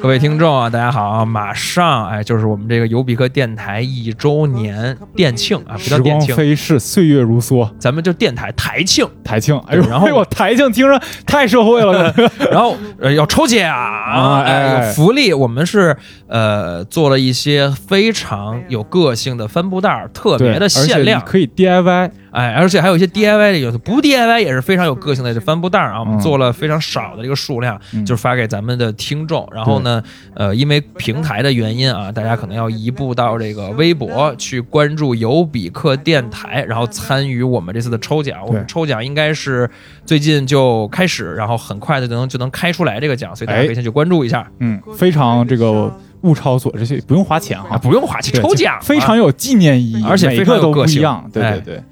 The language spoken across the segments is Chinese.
各位听众啊，大家好！马上哎，就是我们这个尤比克电台一周年店庆啊，不叫时光店庆，飞逝，岁月如梭，咱们就电台台庆。台庆。哎呦，然后哎呦，台庆听着太社会了。然后呃要抽奖，啊哎哎，有福利。我们是呃做了一些非常有个性的帆布袋儿，特，别的限量。可以 DIY。哎，而且还有一些 DIY 的有的不 DIY 也是非常有个性的这帆布袋儿啊，我们嗯。做了非常少的这个数量，嗯。就是发给咱们的听众。然后呢，呃，因为平台的原因啊，大家可能要移步到这个微博去关注尤比克电台，然后参与我们这次的抽奖。我们抽奖应该是最近就开始，然后很快的就能就能开出来这个奖，所以大家可以哎先去关注一下。嗯，非常这个物超所值，不用花钱啊，哈，不用花钱抽奖啊，非常有纪念意义，而且非常每个都不有个性。一样。对哎。对对，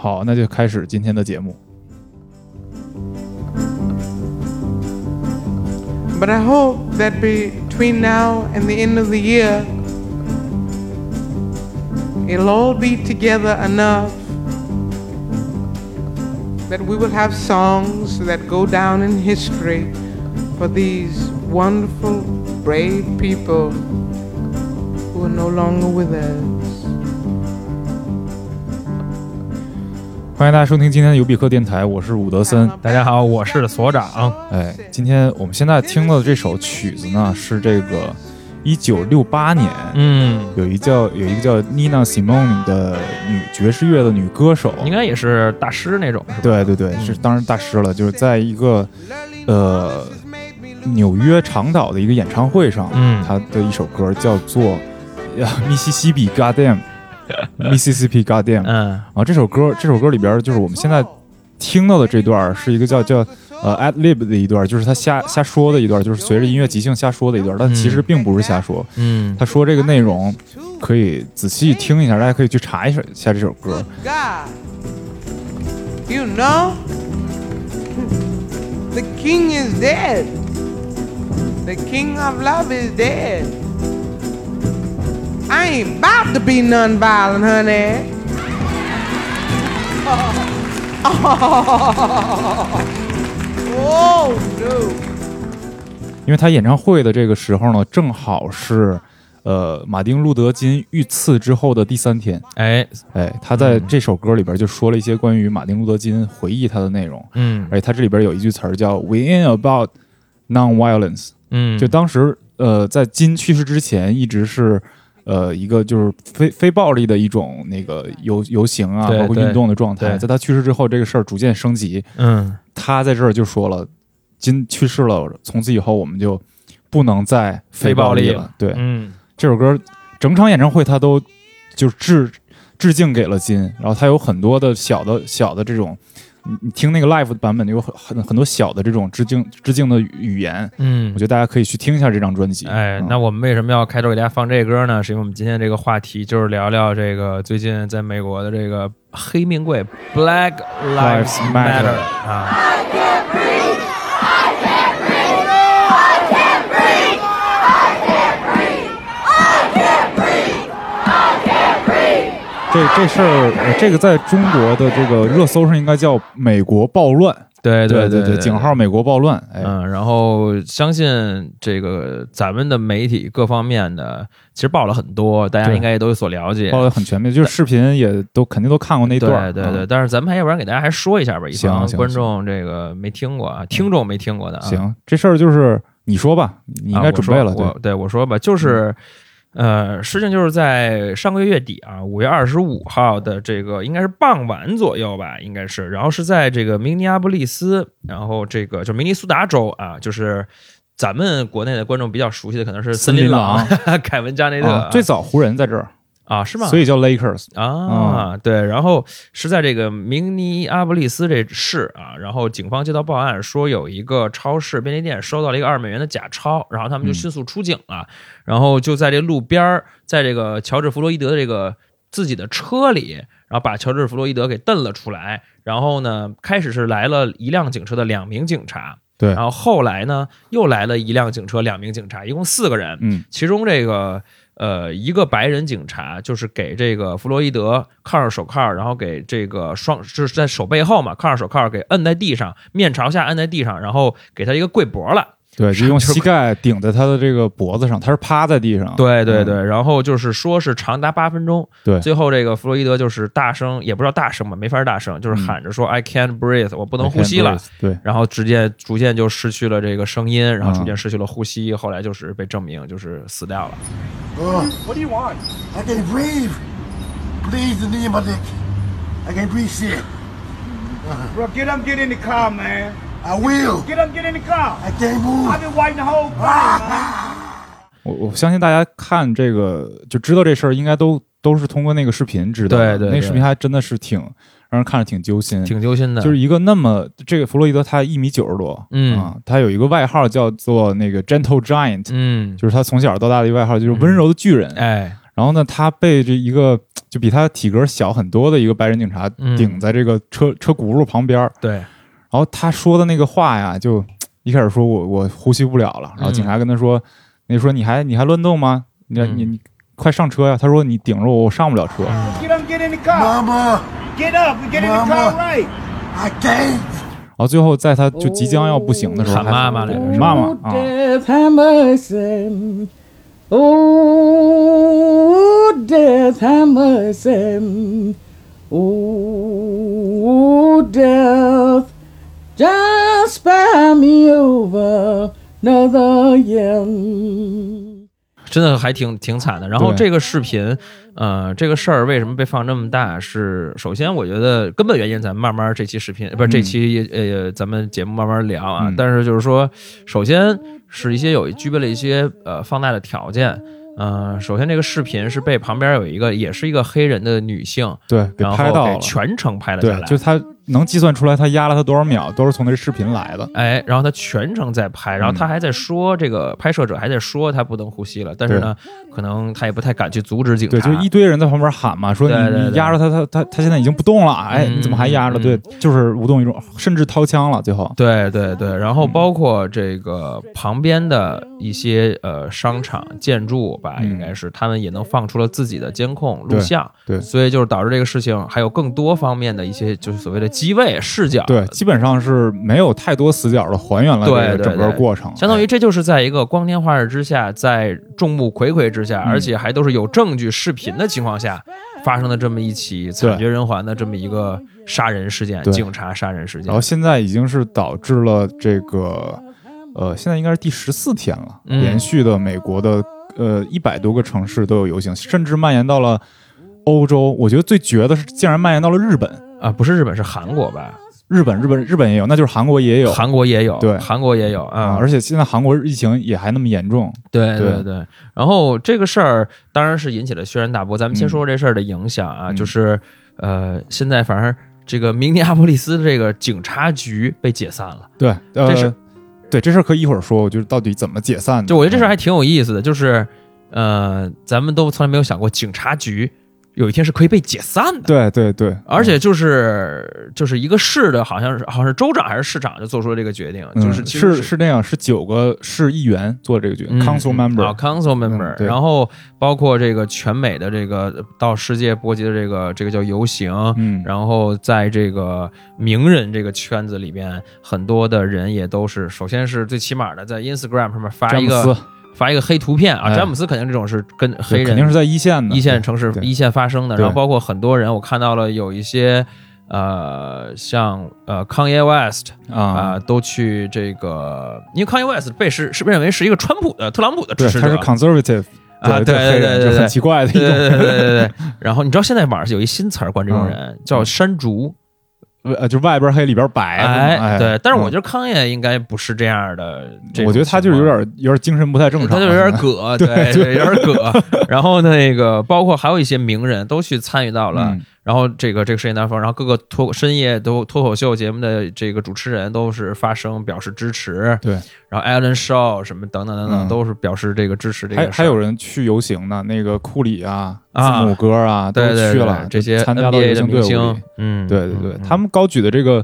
好，那就开始今天的节目。 But I hope that between now and the end of the year, it'll all be together enough that we will have songs that go down in history for these wonderful, brave people who are no longer with us. 欢迎大家收听今天的尤比克电台，我是伍德森。大家好，我是所长。哎，今天我们现在听到的这首曲子呢，是这个一九六八年，嗯，有一叫有一个叫 Nina Simone 的女爵士乐的女歌手，应该也是大师那种，是吧？对对对，是当然大师了，就是在一个呃纽约长岛的一个演唱会上，嗯他的一首歌叫做《密西西比 Goddamn》Mississippi Goddamn。嗯然后这首歌，这首歌里边就是我们现在听到的这段是一个叫叫呃 ad lib 的一段，就是他瞎瞎说的一段，就是随着音乐即兴瞎说的一段，但其实并不是瞎说。嗯他说这个内容可以仔细听一下，大家可以去查一下一下这首歌。God, you know, the king is dead. The king of love is dead. I ain't about to be nonviolent, honey. Oh no. 因为他演唱会的这个时候呢，正好是呃马丁路德金遇刺之后的第三天。哎，哎，他在这首歌里边就说了一些关于马丁路德金回忆他的内容，嗯而且他这里边有一句词儿叫 “We ain't about non-violence”，嗯，就当时呃在金去世之前一直是。呃，一个就是非非暴力的一种那个游游行啊，包括运动的状态。在他去世之后，这个事儿逐渐升级。嗯他在这儿就说了，金去世了，从此以后我们就不能再非暴力非暴力了。对，嗯这首歌整场演唱会他都就致致敬给了金，然后他有很多的小的小的这种，你你听那个 live 版本有很很很多小的这种致敬致敬的语言，嗯。我觉得大家可以去听一下这张专辑。哎，嗯。那我们为什么要开头给大家放这歌呢？是因为我们今天这个话题就是聊聊这个最近在美国的这个黑命贵 Black Lives Lives Matter Matter 啊，这这事儿，呃这个在中国的这个热搜上应该叫“美国暴乱”，对对对对，井号“美国暴乱”。哎，嗯，然后相信这个咱们的媒体各方面的其实报了很多，大家应该也都有所了解。报的很全面，就是视频也都肯定都看过那段。对对对，嗯但是咱们还要不然给大家还说一下吧，以防行行观众这个没听过啊，听众没听过的啊。行，这事儿就是你说吧，你应啊该准备了。对，对我说吧，就是。呃，事情就是在上个月月底啊，五月二十五号的这个应该是傍晚左右吧，应该是，然后是在这个明尼阿波利斯，然后这个就明尼苏达州啊，就是咱们国内的观众比较熟悉的可能是森林狼 凯文加内特、啊，最早湖人在这儿，啊是吗？所以叫 Lakers。啊，对，然后是在这个明尼阿布利斯这市啊，然后警方接到报案说有一个超市便利店收到了一个二美元的假钞，然后他们就嗯。迅速出警了，然后就在这路边儿，在这个乔治弗洛伊德的这个自己的车里，然后把乔治弗洛伊德给蹬了出来，然后呢，开始是来了一辆警车的两名警察，对。然后后来呢又来了一辆警车，两名警察，一共四个人，嗯。其中这个呃一个白人警察就是给这个弗洛伊德铐上手铐，然后给这个双就是在手背后嘛，铐上手铐给摁在地上，面朝下摁在地上，然后给他一个跪脖了。对，就用膝盖顶在他的这个脖子上，他是趴在地上。嗯对对对，然后就是说是长达八分钟，对最后这个弗洛伊德就是大声，也不知道大声吧，没法大声，就是嗯喊着说 I can't breathe，我不不能呼吸了。。对，然后直接逐渐就失去了这个声音，然后嗯逐渐失去了呼吸，后来就是被证明就是死掉了。What do you want? I can't breathe. Please, the knee in my dick. I can't breathe shit. Bro, get up, get in the car, man. I will. Get up, get in the car. I can't move. I've been waiting the whole. 我我相信大家看这个就知道这事儿，应该都都是通过那个视频知道的。对对对那视频还真的是挺让人看着挺揪心。挺揪心的，就是一个那么这个弗洛伊德，他一米九十多，嗯啊，他有一个外号叫做那个 Gentle Giant，、嗯，就是他从小到大的一个外号，就是温柔的巨人。哎，然后呢，他被这一个就比他体格小很多的一个白人警察嗯顶在这个车、车轱辘旁边儿，对，然后他说的那个话呀，就一开始说我我呼吸不了了，然后警察跟他说，那说你还你还乱动吗？你嗯你你快上车呀！他说你顶着我，我上不了车。Get up, get in the car. Right，I can't. 然后最后在他就即将要不行的时候，喊妈妈来妈妈 Oh, 啊. Oh, death have mercy. Oh, death, just spare me over another year. 真的还挺挺惨的。然后这个视频，呃，这个事儿为什么被放这么大？是首先我觉得根本原因，咱们慢慢这期视频不是这期呃咱们节目慢慢聊啊。嗯但是就是说，首先是一些有具备了一些呃放大的条件。呃，首先这个视频是被旁边有一个也是一个黑人的女性，对，给然后给拍到了。全程拍了下对，来。就他能计算出来他压了他多少秒，都是从那视频来的。哎，然后他全程在拍，然后嗯他还在说，这个拍摄者还在说他不能呼吸了，但是呢，可能他也不太敢去阻止警察。对，就一堆人在旁边喊嘛，说你压着他，他他他现在已经不动了，哎，嗯你怎么还压着？嗯对，就是无动于衷，甚至掏枪了，最后。对对对，然后包括这个旁边的一些呃商场建筑吧，嗯应该是他们也能放出了自己的监控录对像，对所以就是导致这个事情还有更多方面的一些就是所谓的机位视角，对，基本上是没有太多死角的还原了整个对过程，相当于哎这就是在一个光天化日之下，在众目睽睽之下，嗯而且还都是有证据、视频的情况下，发生的这么一起惨绝人寰的这么一个杀人事件，警察杀人事件然后。现在已经是导致了这个，呃，现在应该是第十四天了，嗯连续的美国的呃一百多个城市都有游行，甚至蔓延到了欧洲。我觉得最绝的是，竟然蔓延到了日本。啊，不是日本，是韩国吧？日本，日本，日本也有，那就是韩国也有韩国也有，对韩国也有啊啊！。而且现在韩国疫情也还那么严重，对对对对，然后这个事儿当然是引起了轩然大波。咱们先说说这事儿的影响啊，嗯就是呃，现在反正这个明尼阿波利斯这个警察局被解散了。对，呃，这是对这事儿可以一会儿说，就是到底怎么解散的。就我觉得这事儿还挺有意思的，就是呃，咱们都从来没有想过警察局有一天是可以被解散的。对对对，而且就是就是一个市的，好像是好像是州长还是市长就做出了这个决定，嗯就是其实是是那样，是九个市议员做这个决定、member，、啊，council member，、嗯然后包括这个全美的这个到世界波及的这个这个叫游行，嗯，然后在这个名人这个圈子里边，很多的人也都是，首先是最起码的在 Instagram 上面发一个发一个黑图片啊，哎。詹姆斯肯定这种是跟黑人肯定是在一线的。一线城市一线发生的，然后包括很多人，我看到了有一些。呃，像呃，Kanye West 啊、啊，都去这个，因为 Kanye West 被是是被认为是一个川普的、特朗普的支，持者。他是 conservative 啊对对对对很奇怪的一对种对对对对对。然后你知道现在网上有一新词儿管这种嗯人、叫山竹，呃，就外边黑里边白，哎，对。但是我嗯觉得康爷应该不是这样的我觉得他就是有点有点精神不太正常，他就有点葛，对对，有点葛。然后那个包括还有一些名人都去参与到了，嗯然后这个这个事件当中，然后各个脱深夜都脱口秀节目的这个主持人都是发声表示支持，对。然后 Alan Shaw 什么等等等等、嗯。都是表示这个支持这个。还还有人去游行呢，那个库里啊、字啊母哥啊都去了，这些参加到 NBA 游行队伍嗯，对对对。嗯，他们高举的这个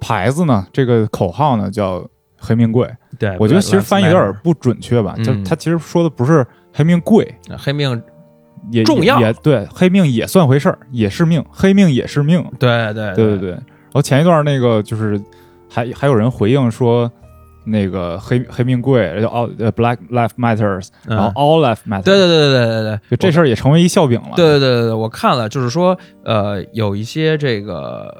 牌子呢，这个口号呢叫“黑命贵”，对，我觉得其实翻译有点不准确吧，嗯。就他其实说的不是黑命贵，黑命，也重要。也也对，黑命也算回事儿，也是命，黑命也是命，对对对对对。然后前一段那个就是还还有人回应说，那个黑黑命贵，叫 All 呃 Black Life Matters，嗯。然后 All Life Matters，对对对对对对对，就这事儿也成为一笑柄了。对对对我看了，就是说，呃，有一些这个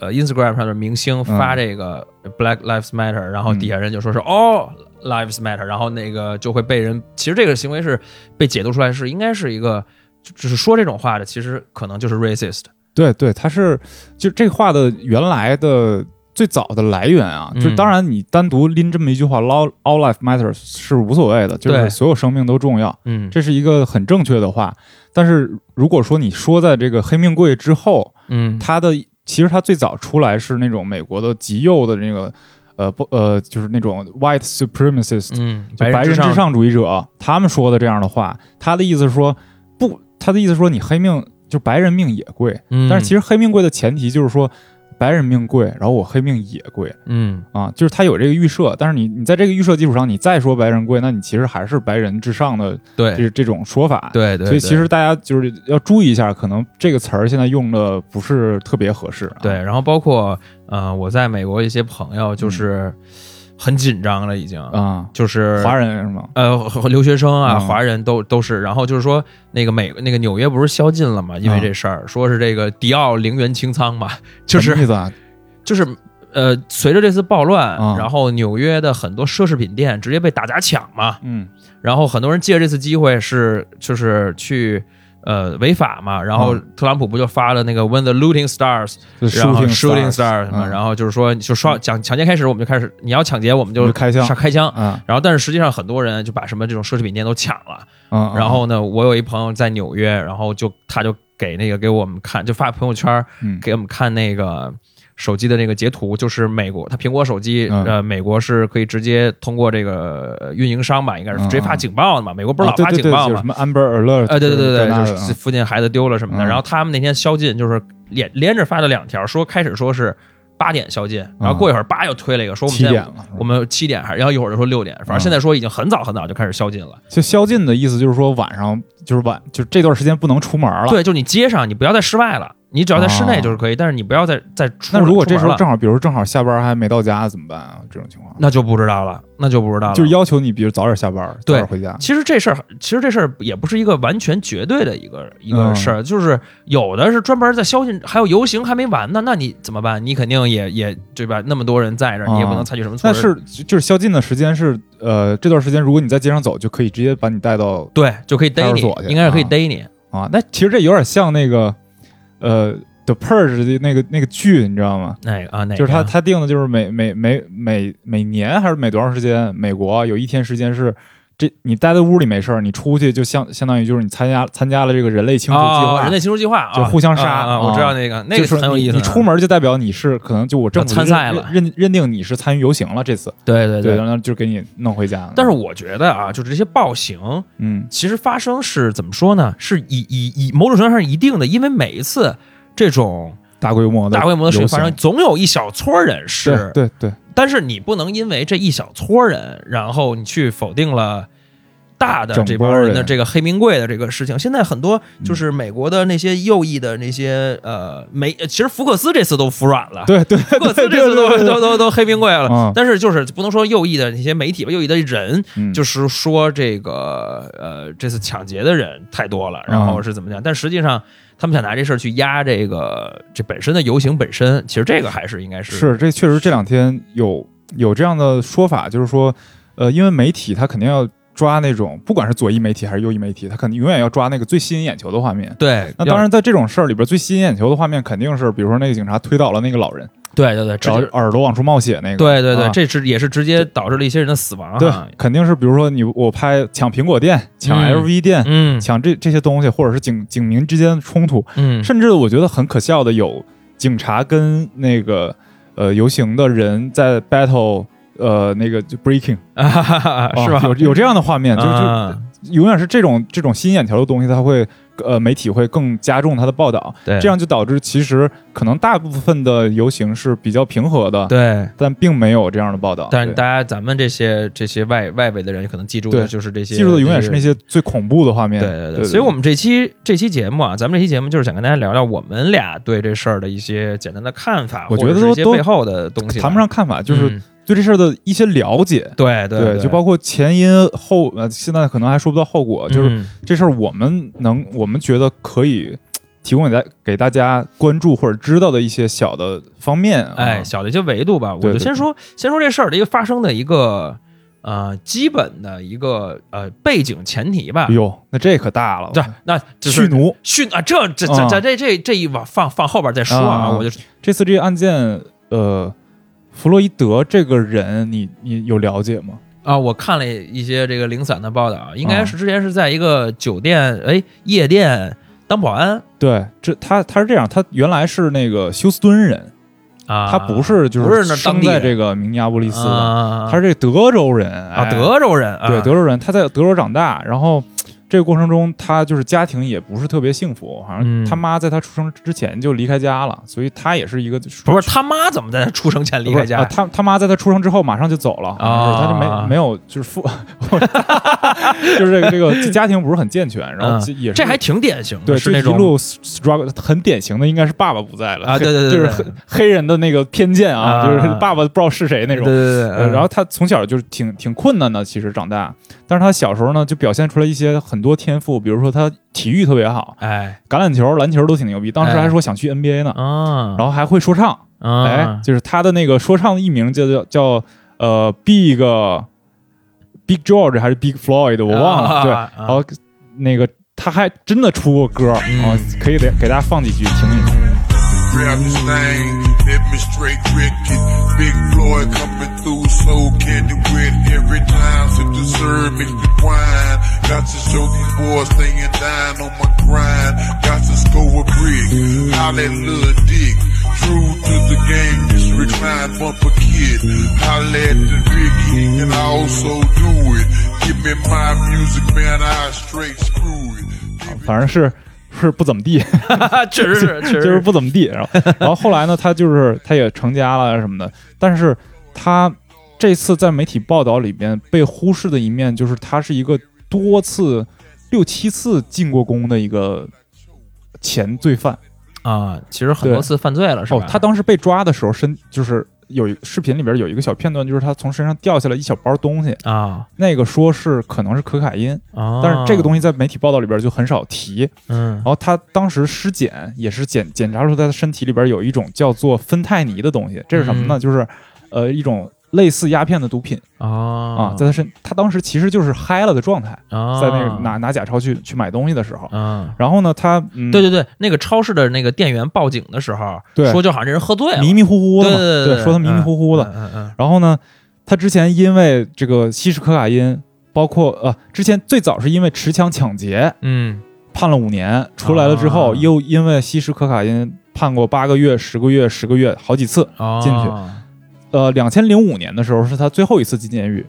呃 Instagram 上的明星发这个 Black Lives Matter，、然后底下人就说是 All Lives Matter，然后那个就会被人，其实这个行为是被解读出来是应该是一个，就就是说这种话的，其实可能就是 racist。对对，他是就这话的原来的最早的来源啊，嗯就当然你单独拎这么一句话 “all all life matters” 是无所谓的，就是所有生命都重要，嗯这是一个很正确的话。但是如果说你说在这个黑命贵之后，嗯它的其实它最早出来是那种美国的极右的那个呃不呃就是那种 white supremacist，、嗯，就白人至上，上主义者，他们说的这样的话，他的意思是说不，他的意思是说你黑命就白人命也贵，嗯，但是其实黑命贵的前提就是说白人命贵，然后我黑命也贵。嗯。啊，就是他有这个预设，但是你你在这个预设基础上，你再说白人贵，那你其实还是白人至上的对。这这种说法。对对，所以其实大家就是要注意一下，可能这个词儿现在用的不是特别合适、啊。对，然后包括呃，我在美国一些朋友就是很紧张了，已经，啊，就是华人是吗？呃，留学生啊，嗯华人都都是。然后就是说，那个美那个纽约不是宵禁了嘛？因为嗯这事儿，说是这个迪奥零元清仓嘛，就是什么意思啊？就是呃，随着这次暴乱，嗯然后纽约的很多奢侈品店直接被大家抢嘛，嗯然后很多人借这次机会是就是去。呃，违法嘛，然后嗯。特朗普不就发了那个 When the looting starts，就是然后 shooting stars，stars 嘛，嗯然后就是说就说抢抢劫开始，我们就开始你要抢劫，我们就就开枪。上开枪，啊然后但是实际上很多人就把什么这种奢侈品店都抢了，嗯，然后呢，我有一朋友在纽约，然后就他就给那个给我们看，就发朋友圈嗯。给我们看那个手机的那个截图，就是美国，他苹果手机，嗯呃，美国是可以直接通过这个呃运营商吧，应该是直接发警报的嘛，美国不是老发警报嘛什，么 Amber Alert？呃，对对对就是附近孩子丢了什么的。嗯然后他们那天宵禁，就是连连着发了两条，说开始说是八点宵禁，然后过一会儿叭又推了一个，说我们现在七点了，我们七点还是，然后一会儿就说六点，反正现在说已经很早很早就开始宵禁了。就宵禁的意思就是说晚上就是晚，就这段时间不能出门了。对，就你街上你不要在室外了，你只要在室内哦就是可以，但是你不要再再出。那如果这时候正好，比如正好下班还没到家怎么办啊？这种情况那就不知道了，那就不知道了。就是要求你，比如早点下班，早点回家。其实这事儿，其实这事儿也不是一个完全绝对的一个一个嗯事儿，就是有的是专门在宵禁，还有游行还没完呢，那你怎么办？你肯定也也对吧？那么多人在这儿，你也不能采取什么措施但施。是就是宵禁的时间是呃这段时间，如果你在街上走，就可以直接把你带到对，就可以逮你应该是可以啊逮你。啊。那其实这有点像那个呃 The Purge 的那个那个剧，你知道吗？哪个啊？哪个？就是他他定的就是每每每每每年还是每多长时间，美国有一天时间是。这你待在屋里没事儿，你出去就相相当于就是你参加参加了这个人类清除计划，啊，人类清除计划啊就互相杀啊啊！我知道那个，那个是个很有意思。你。你出门就代表你是可能就我政府参赛了认认认定你是参与游行了这次，对对对，然后就给你弄回家了。但是我觉得啊，就是这些暴行，嗯其实发生是怎么说呢？是以以以某种程度上是一定的，因为每一次这种大规模的大规模的事情发生，总有一小撮人是，对对对，但是你不能因为这一小撮人，然后你去否定了。大的这帮人的这个黑名贵的这个事情，现在很多就是美国的那些右翼的那些呃媒，其实福克斯这次都服软了，对对福克斯这次都都都都黑名贵了。嗯，但是就是不能说右翼的那些媒体吧，右翼的人嗯。就是说这个呃这次抢劫的人太多了，然后是怎么讲？但实际上他们想拿这事儿去压这个这本身的游行本身，其实这个还是应该是是这确实这两天有有这样的说法，就是说，呃，因为媒体他肯定要抓那种，不管是左翼媒体还是右翼媒体，他肯定永远要抓那个最吸引眼球的画面。对。那当然，在这种事儿里边，最吸引眼球的画面肯定是，比如说那个警察推倒了那个老人，对对对，直然后耳朵往出冒血那个。对对对，啊这是也是直接导致了一些人的死亡对啊。，肯定是比如说你我拍抢苹果店、抢嗯 LV 店、嗯抢这这些东西，或者是警警民之间的冲突，嗯，甚至我觉得很可笑的有警察跟那个呃游行的人在 battle，呃那个就 breaking，啊 是吧？啊有有这样的画面，就就啊永远是这种这种吸引眼球的东西，它会呃媒体会更加重它的报道，对这样就导致其实可能大部分的游行是比较平和的，对。但并没有这样的报道。但是大家咱们这些这些外外围的人可能记住的就是这些，记住的永远是那些。最恐怖的画面。对对对，所以我们这期这期节目啊，咱们这期节目就是想跟大家聊聊我们俩对这事儿的一些简单的看法，我觉得都背后的东西。谈不上看法，就是嗯对这事儿的一些了解。对对就包括前因后呃，现在可能还说不到后果，就是嗯这事儿我们能，我们觉得可以提供给大给大家关注或者知道的一些小的方面啊。哎，小的一些维度吧，我对对就先说先说这事儿的一个发生的一个呃基本的一个呃背景前提吧哎。呦，那这可大了，这那就是蓄奴。训啊，这这这啊这这这这一往放放后边再说啊，啊我就这次这个案件，呃，弗洛伊德这个人，你你有了解吗？啊，我看了一些这个零散的报道，应该啊。是之前是在一个酒店哎夜店当保安。对，这他他是这样，他原来是那个休斯敦人，啊，他不是就不是生在这个明尼阿波利斯的，啊，他是这德州人啊哎德州人，啊对德州人，他在德州长大，然后这个过程中，他就是家庭也不是特别幸福，好像嗯。他妈在他出生之前就离开家了，所以他也是一个不是他妈怎么在他出生前离开家啊？他他妈在他出生之后马上就走了，啊。就是他就没没有就是父，就是这个这个家庭不是很健全，然后嗯。也是这还挺典型的，对，是那种就一路 struggle 很典型的，应该是爸爸不在了啊对对对对就是黑黑人的那个偏见啊，啊。就是爸爸不知道是谁那种。对对对，呃，然后他从小就是挺挺困难的，其实长大，但是他小时候呢就表现出来一些很多天赋，比如说他体育特别好，哎。橄榄球、篮球都挺牛逼，当时还说想去 NBA 呢，啊，然后还会说唱，啊。哎，就是他的那个说唱的艺名叫叫叫呃 Big Big George 还是 Big Floyd，我忘了，对，然后那个他还真的出过歌，嗯。啊，可以给给大家放几句听一听。Grab this thing, let me straight wreck it. Big Floyd coming through, so candy wet every time. Sip the syrup, mix the wine. Got to show these boys staying down on my grind. Got to score a brick, holla at Lil Dick. True to the game, this recline bumper kid. Holla at the Ricky, and I also do it. Give me my music, man, I straight screw it. 反正是是不怎么地，确实是，确实就是不怎么地。然后然后后来呢，他就是他也成家了什么的，但是 他这次在媒体报道里面被忽视的一面，就是他是一个多次六七次进过宫的一个前罪犯。啊，其实很多次犯罪了，是吧？哦，他当时被抓的时候，身就是有一视频里边有一个小片段，就是他从身上掉下来一小包东西，啊那个说是可能是可卡因，啊，但是这个东西在媒体报道里边就很少提。嗯然后他当时尸检也是检检查出他的身体里边有一种叫做芬太尼的东西，这是什么呢？嗯就是呃一种类似鸦片的毒品啊啊，在他身他当时其实就是嗨了的状态，啊，在那个拿拿假钞去去买东西的时候，啊。然后呢他嗯对对对，那个超市的那个店员报警的时候，对说就好像这人喝醉了，迷迷糊糊的嘛，对对对说他迷迷糊糊的，嗯嗯然后呢，他之前因为这个吸食可卡因，包括呃，之前最早是因为持枪抢劫嗯判了五年，出来了之后、啊又因为吸食可卡因判过八个月、十个月、十个月，好几次。嗯，进去呃，两千零五年的时候是他最后一次进监狱，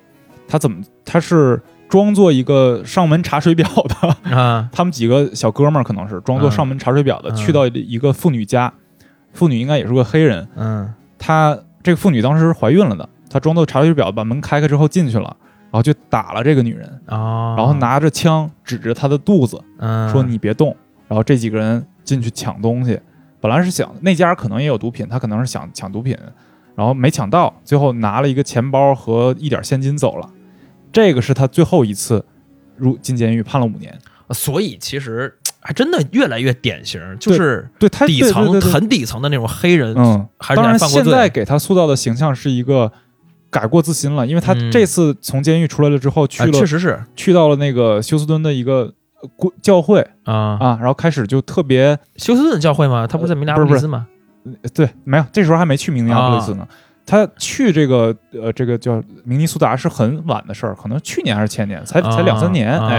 他怎么他是装作一个上门查水表的，啊。他们几个小哥们儿可能是装作上门查水表的，嗯。去到一个妇女家，妇女应该也是个黑人，嗯。他这个妇女当时是怀孕了的，他装作查水表，把门开开之后进去了，然后就打了这个女人，啊，然后拿着枪指着她的肚子嗯。说：“你别动。”然后这几个人进去抢东西，本来是想那家可能也有毒品，他可能是想抢毒品，然后没抢到，最后拿了一个钱包和一点现金走了。这个是他最后一次入进监狱，判了五年。所以其实还真的越来越典型，就是对他底层很底层的那种黑人，嗯，还是当然现在给他塑造的形象是一个改过自新了，因为他嗯这次从监狱出来了之后，去啊了、确实是去到了那个休斯敦的一个呃国教会啊。啊，然后开始就特别休斯顿教会吗？他不是在明尼阿波利斯吗？呃对，没有，这时候还没去明尼阿波利斯呢。他去这个呃，这个叫明尼苏达是很晚的事儿，可能去年还是前年，才才两三年，啊哎。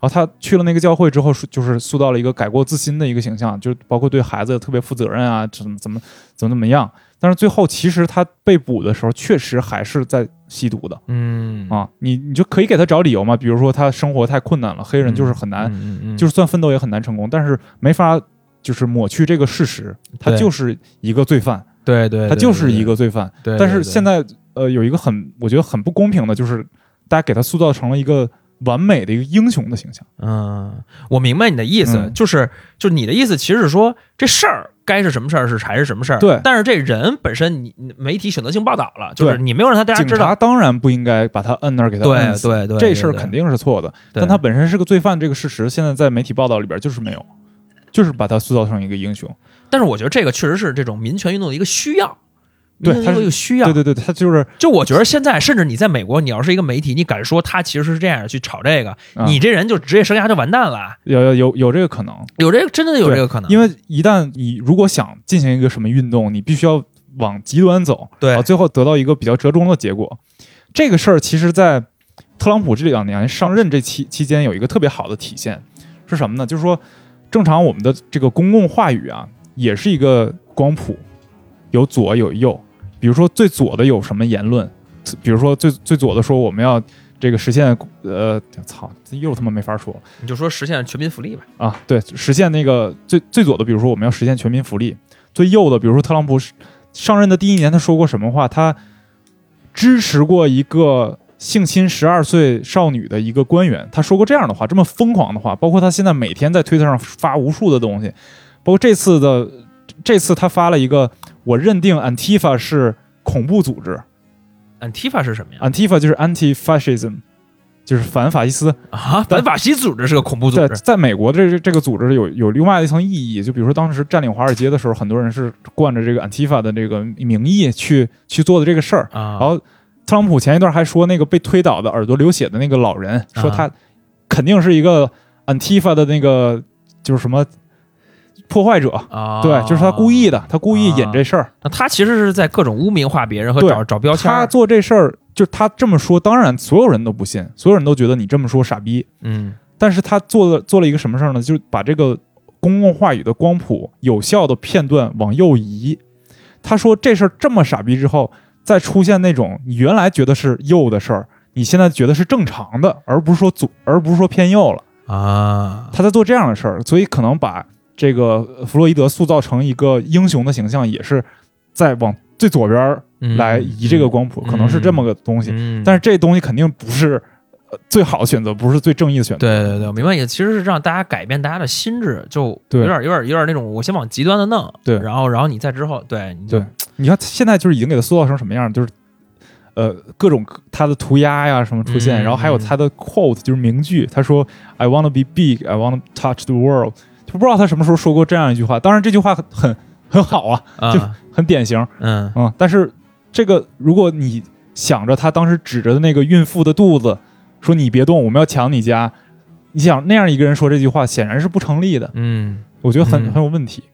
然后他去了那个教会之后，是就是塑造了一个改过自新的一个形象，就包括对孩子特别负责任啊，怎么怎么怎么怎么样。但是最后其实他被捕的时候，确实还是在吸毒的嗯啊。你你就可以给他找理由嘛，比如说他生活太困难了，黑人就是很难，嗯嗯嗯就是算奋斗也很难成功，但是没法就是抹去这个事实，他就是一个罪犯，对对，他就是一个罪犯。对，但是现在呃有一个很我觉得很不公平的，就是大家给他塑造成了一个完美的一个英雄的形象。嗯，我明白你的意思，嗯就是就是你的意思，其实是说这事儿该是什么事儿是还是什么事儿，对但是这人本身你你媒体选择性报道了，就是你没有让他大家知道，警察当然不应该把他摁那儿给他对摁死，对对，对这事儿肯。定是错的。但他本身是个罪犯，这个事实现在在媒体报道里边就是没有，就是把他塑造成一个英雄。但是我觉得这个确实是这种民权运动的一个需要，对一个需要。对对对，他就是就我觉得现在，甚至你在美国，你要是一个媒体，你敢说他其实是这样去炒这个，啊你这人就职业生涯就完蛋了。有有有有这个可能，有这个真的有这个可能，因为一旦你如果想进行一个什么运动，你必须要往极端走，对最后得到一个比较折中的结果。这个事儿其实，在特朗普这两年上任这期期间有一个特别好的体现，是什么呢？就是说，正常我们的这个公共话语啊，也是一个光谱，有左有右。比如说最左的有什么言论，比如说最最左的说我们要这个实现呃，操，这又他妈没法说了。你就说实现全民福利吧。啊，对，实现那个最最左的，比如说我们要实现全民福利；最右的，比如说特朗普上任的第一年，他说过什么话？他支持过一个性侵十二岁少女的一个官员，他说过这样的话，这么疯狂的话。包括他现在每天在推特上发无数的东西，包括这次的这次他发了一个，我认定 Antifa 是恐怖组织 Antifa 是什么呀？，Antifa 就是 anti-fascism，就是反法西斯。啊，反法西斯组织是个恐怖组织。在美国的这这个组织有有另外一层意义，就比如说当时占领华尔街的时候，很多人是惯着这个 Antifa 的这个名义去去做的这个事儿。啊，然后特朗普前一段还说，那个被推倒的耳朵流血的那个老人，说他肯定是一个 Antifa 的那个就是什么破坏者，啊，对，就是他故意的，他故意引这事儿。那他其实是在各种污名化别人和找找标签。他做这事儿，就他这么说，当然所有人都不信，所有人都觉得你这么说傻逼。嗯但是他做了做了一个什么事儿呢？就是把这个公共话语的光谱有效的片段往右移。他说这事儿这么傻逼之后，再出现那种你原来觉得是右的事儿，你现在觉得是正常的，而不是说左，而不是说偏右了。啊，他在做这样的事儿，所以可能把这个弗洛伊德塑造成一个英雄的形象，也是在往最左边来移这个光谱，可能是这么个东西。嗯，但是这东西肯定不是呃最好的选择，不是最正义的选择。对对对，我明白，也其实是让大家改变大家的心智，就有点有点有点那种，我先往极端的弄，对然后然后你再之后，对，你就对你看现在就是已经给他塑造成什么样，就是呃各种他的涂鸦呀什么出现，嗯然后还有他的 quote 就是名句，他说 I want to be big, I want to touch the world，就不知道他什么时候说过这样一句话。当然这句话很很很好啊，就啊，很典型。嗯。嗯，但是这个如果你想着他当时指着的那个孕妇的肚子说你别动，我们要抢你家，你想那样一个人说这句话，显然是不成立的，嗯，我觉得很嗯。很有问题。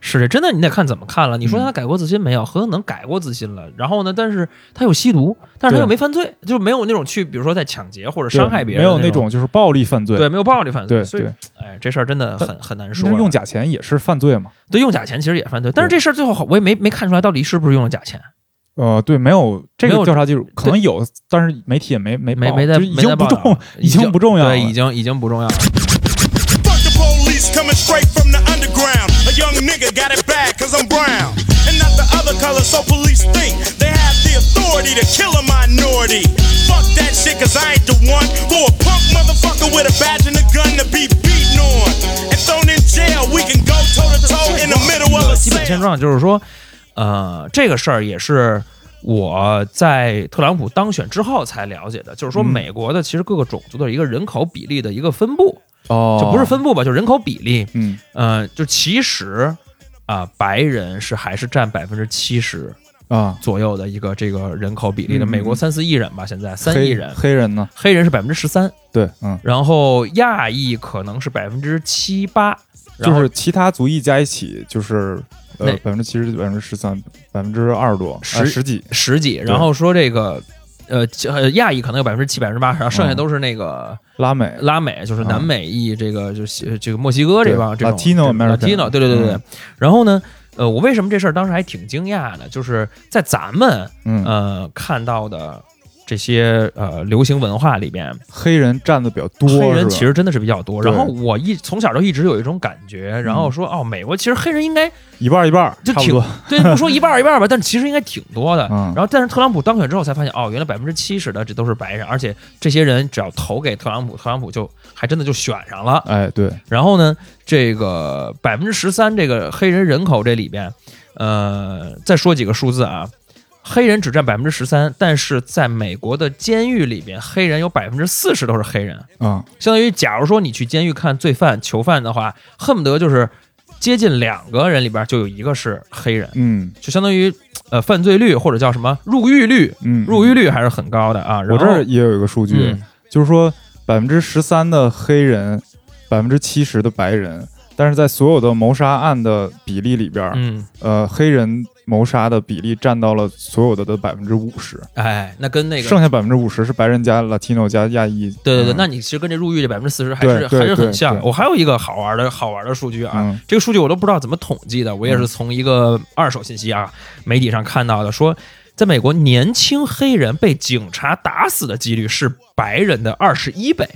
是的，真的你得看怎么看了。你说嗯他改过自新没有？很可能改过自新了。然后呢，但是他有吸毒，但是他又没犯罪，就没有那种去，比如说在抢劫或者伤害别人没有那那种就是暴力犯罪，对，没有暴力犯罪。对所以对，哎，这事儿真的很很难说用假钱也是犯罪嘛？对用假钱其实也犯罪，但是这事儿最后我也没没看出来到底是不是用了假钱。呃，对，没有这没有个调查记录，可能有，但是媒体也没没没没在已没在报道经不重，已经不重要了。对，已经已经不重要 young nigga got it bad cause I'm brown. And not the other color, so police think they have the authority to kill a minority. Fuck that shit cause I ain't the one for a punk motherfucker with a badge and a gun to be beaten on. And thrown in jail, we can go toe to toe in the middle of a 基本现.状就是说，呃，这个事儿也是我在特朗普当选之后才了解的，就是说嗯美国的其实各个种族的一个人口比例的一个分布，哦就不是，分布吧，就人口比例，嗯呃，就其实啊、白人是还是占百分之七十啊，左右的一个这个人口比例的。美国三四亿人吧，现在三亿人，黑人呢？黑人是百分之十三，对，嗯，然后亚裔可能是百分之七八，就是其他族裔加一起就是呃那百分之七十、百分之十三、百分之二十多、十呃十几，十几，然后说这个。呃，呃亚裔可能有百分之七、百分之八，然后剩下都是那个拉美拉美，就是南美裔，这个就是这个墨西哥这帮这种 Latino American Latino，对对对对。嗯然后呢，呃，我为什么这事儿当时还挺惊讶的？就是在咱们嗯呃看到的这些呃流行文化里边，黑人占的比较多，黑人其实真的是比较多。然后我一从小就一直有一种感觉，然后说哦，美国其实黑人应该一半儿一半儿，就挺不。对，不说一半儿一半儿吧，但其实应该挺多的。嗯然后，但是特朗普当选之后才发现，哦，原来百分之七十的这都是白人，而且这些人只要投给特朗普，特朗普就还真的就选上了。哎，对，然后呢，这个百分之十三这个黑人人口这里边，呃，再说几个数字啊，黑人只占百分之十三，但是在美国的监狱里边，黑人有百分之四十都是黑人，嗯，相当于假如说你去监狱看罪犯、囚犯的话，恨不得就是接近两个人里边就有一个是黑人，嗯。就相当于呃犯罪率或者叫什么入狱率，嗯，入狱率还是很高的啊。我这儿也有一个数据，嗯。就是说百分之十三的黑人，百分之七十的白人，但是在所有的谋杀案的比例里边，嗯，呃，黑人谋杀的比例占到了所有的的百分之五十，哎，那跟那个剩下百分之五十是白人加 Latino 加亚裔。对对对，嗯那你其实跟这入狱这百分之四十还是还是很像。我还有一个好玩的好玩的数据啊，嗯这个数据我都不知道怎么统计的，我也是从一个二手信息啊媒体上看到的，说在美国年轻黑人被警察打死的几率是白人的二十一倍。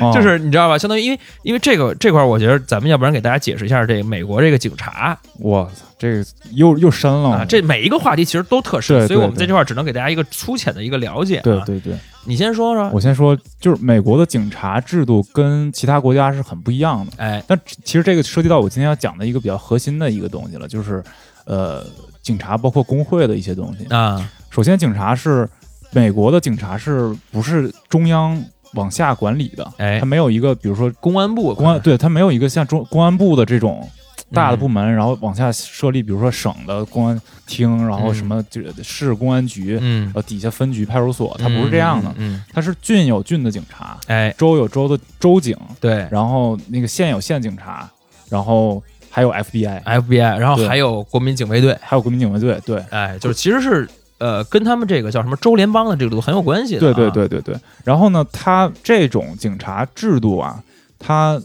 哦 就是你知道吧？相当于因为因为这个这块，我觉得咱们要不然给大家解释一下这个美国这个警察我操，这个又又深了啊，这每一个话题其实都特深，对所以我们在这块只能给大家一个粗浅的一个了解、啊。对，对对，你先说说。我先说，就是美国的警察制度跟其他国家是很不一样的。哎，但其实这个涉及到我今天要讲的一个比较核心的一个东西了，就是呃，警察包括工会的一些东西。啊，首先，警察是美国的警察是不是中央往下管理的？哎。它没有一个，比如说公安部，公安，对，它没有一个像中公安部的这种大的嗯部门，然后往下设立，比如说省的公安厅，然后嗯。什么这市公安局，嗯，呃，底下分局、派出所，它不是这样的，嗯，嗯，它是郡有郡的警察，哎，州有州的州警，对。然后那个县有县警察，然后还有 FBI，，FBI，然后还有国民警卫队，还有国民警卫队，对。哎，就是其实是呃跟他们这个叫什么州联邦的制度很有关系的、对对，对对对。然后呢，他这种警察制度啊，他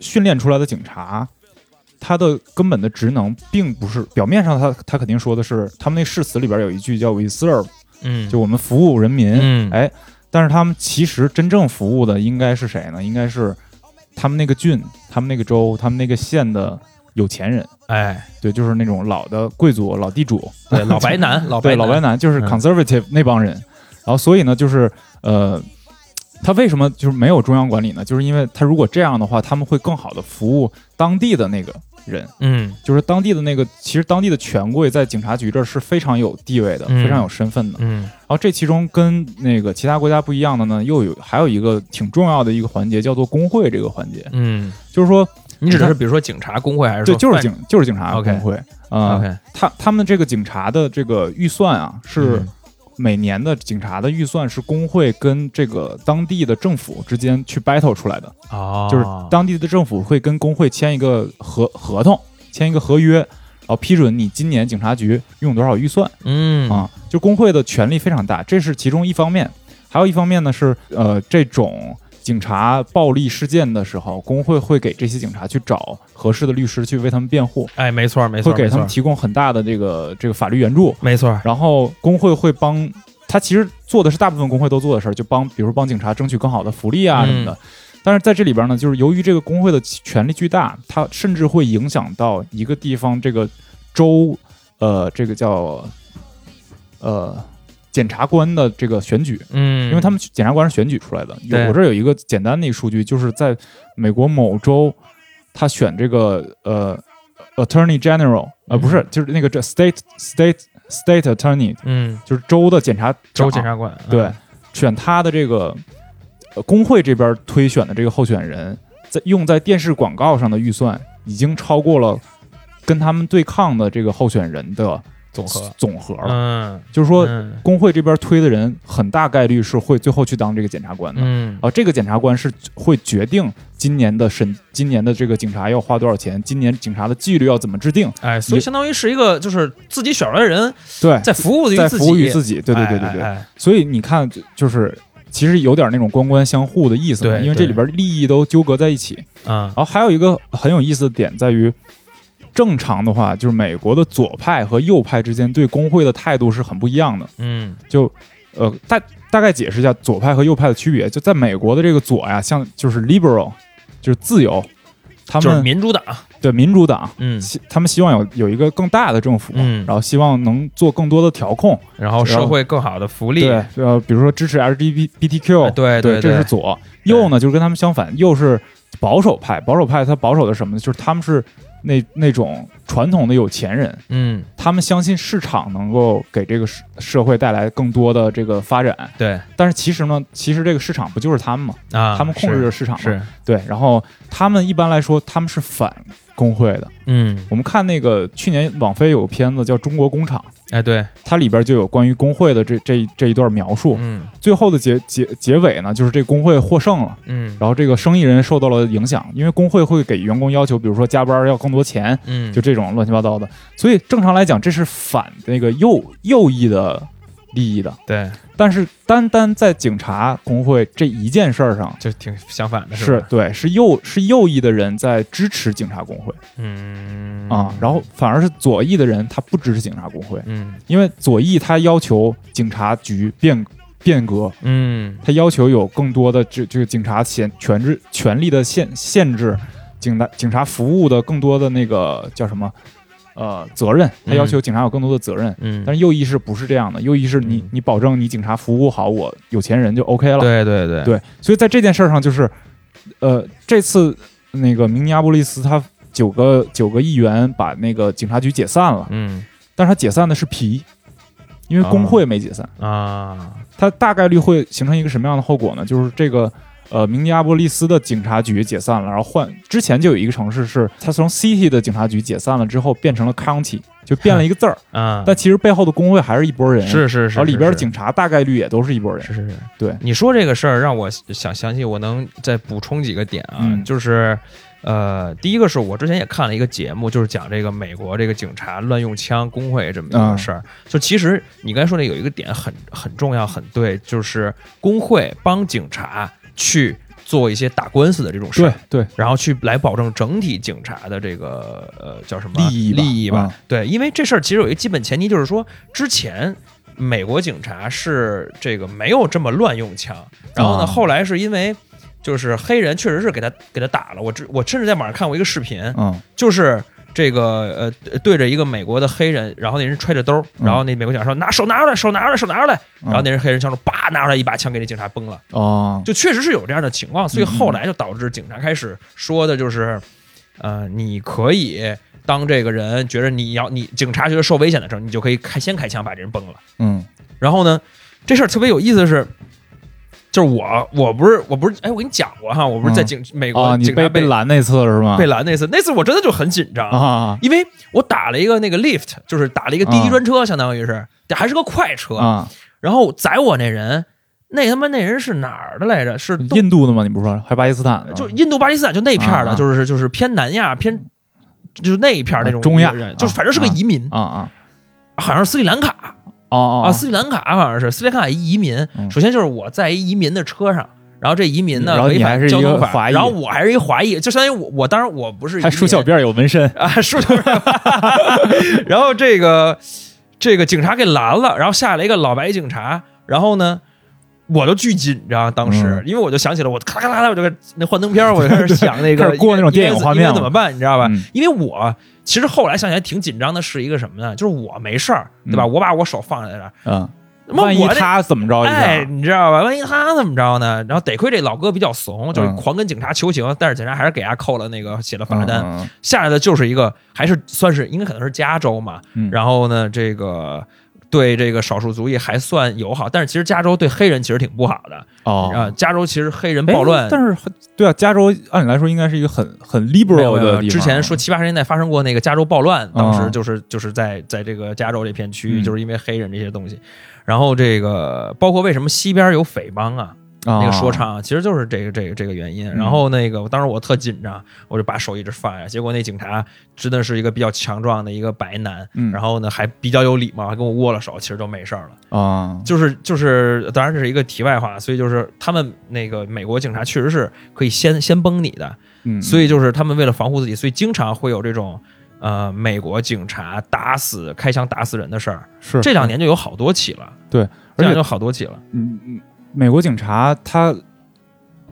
训练出来的警察，他的根本的职能并不是表面上他他肯定说的是他们那誓词里边有一句叫 “we serve”，嗯，就我们服务人民。嗯哎，但是他们其实真正服务的应该是谁呢？应该是他们那个郡、他们那个州、他们那个县的有钱人。哎，对，就是那种老的贵族、老地主，对老白男，老白对，老白男就是嗯。conservative 那帮人。然后所以呢，就是呃，他为什么就是没有中央管理呢？就是因为他如果这样的话，他们会更好的服务当地的那个人，嗯。就是当地的那个，其实当地的权贵在警察局这儿是非常有地位的，嗯。非常有身份的。嗯。然后这其中跟那个其他国家不一样的呢，又有还有一个挺重要的一个环节，叫做工会这个环节，嗯，就是说，你指的是比如说警察工会还是对，就是警就是警察工会啊。OK 他他们这个警察的这个预算啊，是嗯每年的警察的预算是工会跟这个当地的政府之间去 battle 出来的，哦，就是当地的政府会跟工会签一个合合同，签一个合约，然后批准你今年警察局用多少预算嗯啊，就工会的权力非常大，这是其中一方面，还有一方面呢是呃这种。警察暴力事件的时候，工会会给这些警察去找合适的律师去为他们辩护，哎，没错没错，会给他们提供很大的这个这个法律援助，没错，然后工会会帮他，其实做的是大部分工会都做的事儿，就帮比如说帮警察争取更好的福利啊嗯。什么的。但是在这里边呢，就是由于这个工会的权力巨大，它甚至会影响到一个地方这个州，呃，这个叫呃检察官的这个选举，嗯，因为他们检察官是选举出来的。有我这儿有一个简单的一个数据，就是在美国某州，他选这个呃 Attorney General，呃嗯。不是，就是那个这 State State State Attorney，嗯。就是州的检察州检察官对，选他的这个呃工会这边推选的这个候选人，在用在电视广告上的预算已经超过了跟他们对抗的这个候选人的总和总和了。嗯，就是说，嗯工会这边推的人很大概率是会最后去当这个检察官的。嗯啊，这个检察官是会决定今年的审，今年的这个警察要花多少钱，今年警察的纪律要怎么制定。哎，所以相当于是一个就是自己选出来的人对，在服务于自己，在服务于自己。对对对对对。哎哎哎所以你看，就就是其实有点那种官官相护的意思对因为这里边利益都纠葛在一起。嗯然后还有一个很有意思的点在于，正常的话，就是美国的左派和右派之间对工会的态度是很不一样的。嗯就呃，大大概解释一下左派和右派的区别。就在美国的这个左呀，像就是 liberal，就是自由，他就是们民主党，对民主党，嗯希他们希望有有一个更大的政府，嗯然后希望能做更多的调控，然后社会更好的福利，对，呃，比如说支持 LGBTQ，哎对对，对对这是左。右呢，就是跟他们相反，右是保守派。保守派他保守的什么呢？就是他们是那那种传统的有钱人，嗯，他们相信市场能够给这个社社会带来更多的这个发展。对但是其实呢，其实这个市场不就是他们吗？啊，他们控制着市场嘛。是，对，然后他们一般来说他们是反工会的。嗯，我们看那个去年网飞有个片子叫《中国工厂》，哎，对，它里边就有关于工会的这这这一段描述。嗯最后的结结结尾呢，就是这工会获胜了，嗯然后这个生意人受到了影响，因为工会会给员工要求，比如说加班要更多钱，嗯，就这种乱七八糟的。所以正常来讲，这是反那个右右翼的利益的。对，但是单单在警察工会这一件事儿上，就挺相反的，吧？是对，是右是右翼的人在支持警察工会。嗯。啊，然后反而是左翼的人他不支持警察工会，嗯。因为左翼他要求警察局变变革，嗯。他要求有更多的这这个警察权权制权力的限限制，警察警察服务的更多的那个叫什么呃责任，他要求警察有更多的责任。嗯，但是右翼是不是这样的？右翼是你嗯你保证你警察服务好我有钱人就 OK 了。对对对对，所以在这件事儿上，就是呃这次那个明尼阿波利斯他九个九个议员把那个警察局解散了，嗯但是他解散的是皮，因为工会没解散。啊，它大概率会形成一个什么样的后果呢？就是这个呃，明尼阿波利斯的警察局解散了，然后换之前就有一个城市是它从 city 的警察局解散了之后变成了 county，就变了一个字儿，啊，但其实背后的工会还是一拨人，是是是，然后里边的警察大概率也都是一拨人，是是是，对你说这个事儿让我想想起，我能再补充几个点啊，嗯就是。呃，第一个是我之前也看了一个节目，就是讲这个美国这个警察乱用枪、工会这么一个嗯事儿。就其实你刚才说的有一个点很很重要、很对，就是工会帮警察去做一些打官司的这种事对儿，对，然后去来保证整体警察的这个呃叫什么？利益吧。利益吧？嗯。对，因为这事儿其实有一个基本前提，就是说之前美国警察是这个没有这么乱用枪，然后呢，啊。后来是因为就是黑人确实是给他给他打了，我知我甚至在网上看过一个视频，嗯。就是。这个呃，对着一个美国的黑人，然后那人揣着兜然后那美国警察说：“拿手拿出来，手拿出来，手拿出来。”然后嗯那人黑人枪手叭拿出来一把枪给那警察崩了。哦，就确实是有这样的情况，所以嗯后来就导致警察开始说的就是，呃，你可以当这个人觉得你要你警察觉得受危险的时候，你就可以开先开枪把这人崩了。嗯然后呢，这事儿特别有意思的是，就是我我不是我不是哎，我跟你讲过哈，我不是在警、美国啊，你警察被被被拦那次是吗？被拦那次，那次我真的就很紧张。啊因为我打了一个那个 lift，就是打了一个滴滴啊专车，相当于是，还是个快车。啊，然后载我那人，那他妈那人是哪儿的来着？是印度的吗？你不是说还巴基斯坦的？就印度、巴基斯坦就那片儿的，啊就是就是偏南亚偏，就是那一片儿那种啊中亚就是反正是个移民，啊啊好像是斯里兰卡哦哦啊，斯里兰卡好像是斯里兰卡一移民。嗯首先就是我在一移民的车上。然后这移民呢然后你违反还是一交通法，然后我还是一华裔，就相当于我我当然我不是还梳小辫儿有纹身 啊，梳小辫儿。然后这个这个警察给拦了，然后下来一个老白警察，然后呢，我都巨紧张，当时、嗯因为我就想起了我咔咔咔咔，我就那幻灯片，我就开始想那个 过那种电影画面怎么办，你知道吧？嗯因为我其实后来想起来挺紧张的是一个什么呢？就是我没事儿，对吧？嗯我把我手放在这儿，万一我他怎么着一哎，你知道吧？万一他怎么着呢？然后得亏这老哥比较怂，就是嗯狂跟警察求情，但是警察还是给他扣了那个写了罚单。嗯嗯下来的就是一个还是算是应该可能是加州嘛，嗯然后呢，这个对这个少数族裔还算友好，但是其实加州对黑人其实挺不好的哦啊。加州其实黑人哎暴乱，但是对啊，加州按理来说应该是一个很很 liberal 的地方。之前说七八十年代发生过那个加州暴乱，当时哦就是就是在在这个加州这片区域，嗯就是因为黑人这些东西。然后这个包括为什么西边有匪帮啊，那那个说唱，其实就是这个这个这个原因。然后那个，当时我特紧张，我就把手一直放下。结果那警察真的是一个比较强壮的一个白男，嗯然后呢还比较有礼貌，还跟我握了手，其实就没事儿了。啊，就是就是，当然这是一个题外话，所以就是他们那个美国警察确实是可以先先崩你的，嗯，所以就是他们为了防护自己，所以经常会有这种。呃，美国警察打死开枪打死人的事儿，是这两年就有好多起了。对而且这样就好多起了。嗯，嗯美国警察他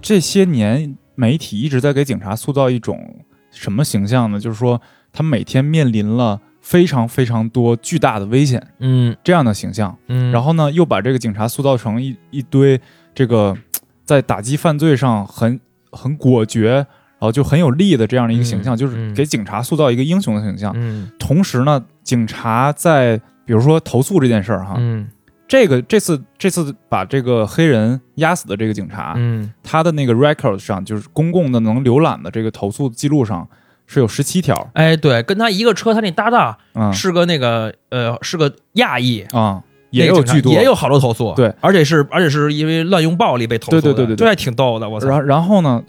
这些年媒体一直在给警察塑造一种什么形象呢？就是说他每天面临了非常非常多巨大的危险嗯。这样的形象，嗯，然后呢又把这个警察塑造成一一堆这个在打击犯罪上很很果决，然后就很有力的这样的一个形象，嗯就是嗯。给警察塑造一个英雄的形象。嗯。同时呢，警察在比如说投诉这件事儿哈，嗯这个这次这次把这个黑人压死的这个警察，嗯。他的那个 record 上就是公共的能浏览的这个投诉记录上是有十七条，哎，对，跟他一个车，他那搭档嗯。是个那个呃，是个亚裔，啊、也有巨多，也有好多投诉，对，而且是而且是因为滥用暴力被投诉的，对对对对对。这还挺逗的，我操然后然后呢，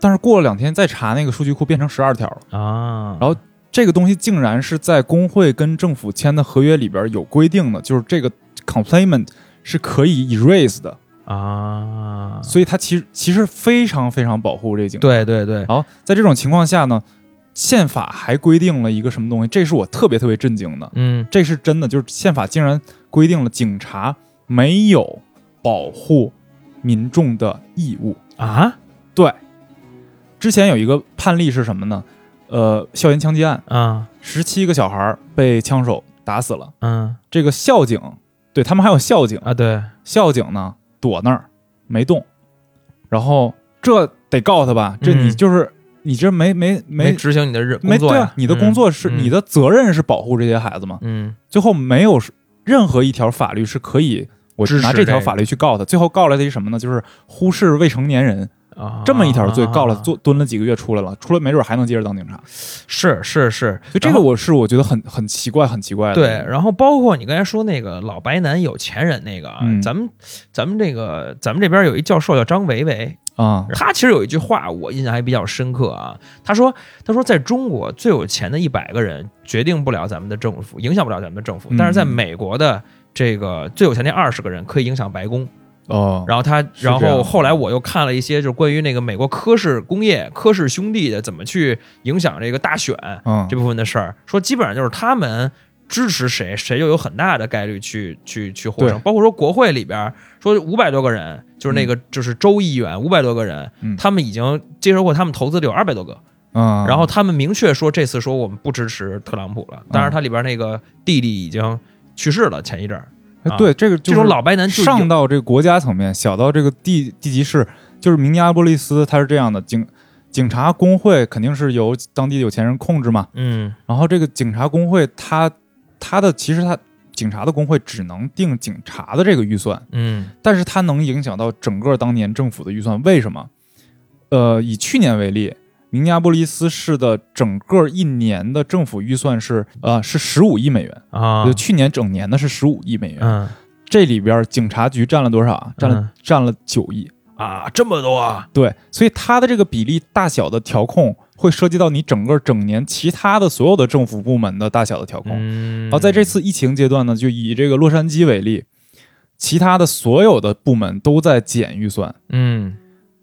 但是过了两天再查那个数据库变成十二条了，啊，然后这个东西竟然是在工会跟政府签的合约里边有规定的，就是这个 complainant 是可以 erase 的，啊，所以它其实其实非常非常保护这个警察。对对对，然后在这种情况下呢，宪法还规定了一个什么东西，这是我特别特别震惊的，嗯。这是真的，就是宪法竟然规定了警察没有保护民众的义务。啊？对，之前有一个判例是什么呢？呃，校园枪击案，啊。十七个小孩儿被枪手打死了，嗯。这个校警，对他们还有校警，啊，对，校警呢躲那儿没动，然后这得告他吧？这你嗯就是、你这没没没执行你的任没工作呀，，对啊你的工作是、嗯你，的责任是保护这些孩子嘛？嗯最后没有任何一条法律是可以我支持拿这条法律去告他，最后告来的是什么呢？就是忽视未成年人嗯啊，这么一条罪，告了啊坐蹲了几个月出来了，出来没准还能接着当警察。是是是，所以这个我是我觉得很很奇怪，很奇怪的。对，然后包括你刚才说那个老白男有钱人那个啊，嗯咱们咱们这个咱们这边有一教授叫张维维，啊，他其实有一句话我印象还比较深刻啊，他说他说在中国最有钱的一百个人决定不了咱们的政府，影响不了咱们的政府，嗯但是在美国的这个最有钱那二十个人可以影响白宫。哦，然后他，然后后来我又看了一些，就是关于那个美国科氏工业、科氏兄弟的怎么去影响这个大选嗯这部分的事儿，说基本上就是他们支持谁，谁就有很大的概率去去去获胜。包括说国会里边说五百多个人，就是那个就是州议员五百多个人，嗯他们已经接受过他们投资的有二百多个，嗯，然后他们明确说这次说我们不支持特朗普了。当然，他里边那个弟弟已经去世了，前一阵儿。哎对这个就是这种老白男上到这个国家层面，小到这个地地级市，就是明尼阿波利斯，它是这样的，警警察工会肯定是由当地有钱人控制嘛，嗯然后这个警察工会，它它的其实它警察的工会只能定警察的这个预算，嗯但是它能影响到整个当年政府的预算，为什么？呃，以去年为例。明尼阿波利斯市的整个一年的政府预算是呃是十五亿美元，啊。就去年整年的是十五亿美元，嗯。这里边警察局占了多少啊？占了、嗯。占了九亿。啊这么多啊？对，所以它的这个比例大小的调控会涉及到你整个整年其他的所有的政府部门的大小的调控。嗯。然后在这次疫情阶段呢，就以这个洛杉矶为例，其他的所有的部门都在减预算，嗯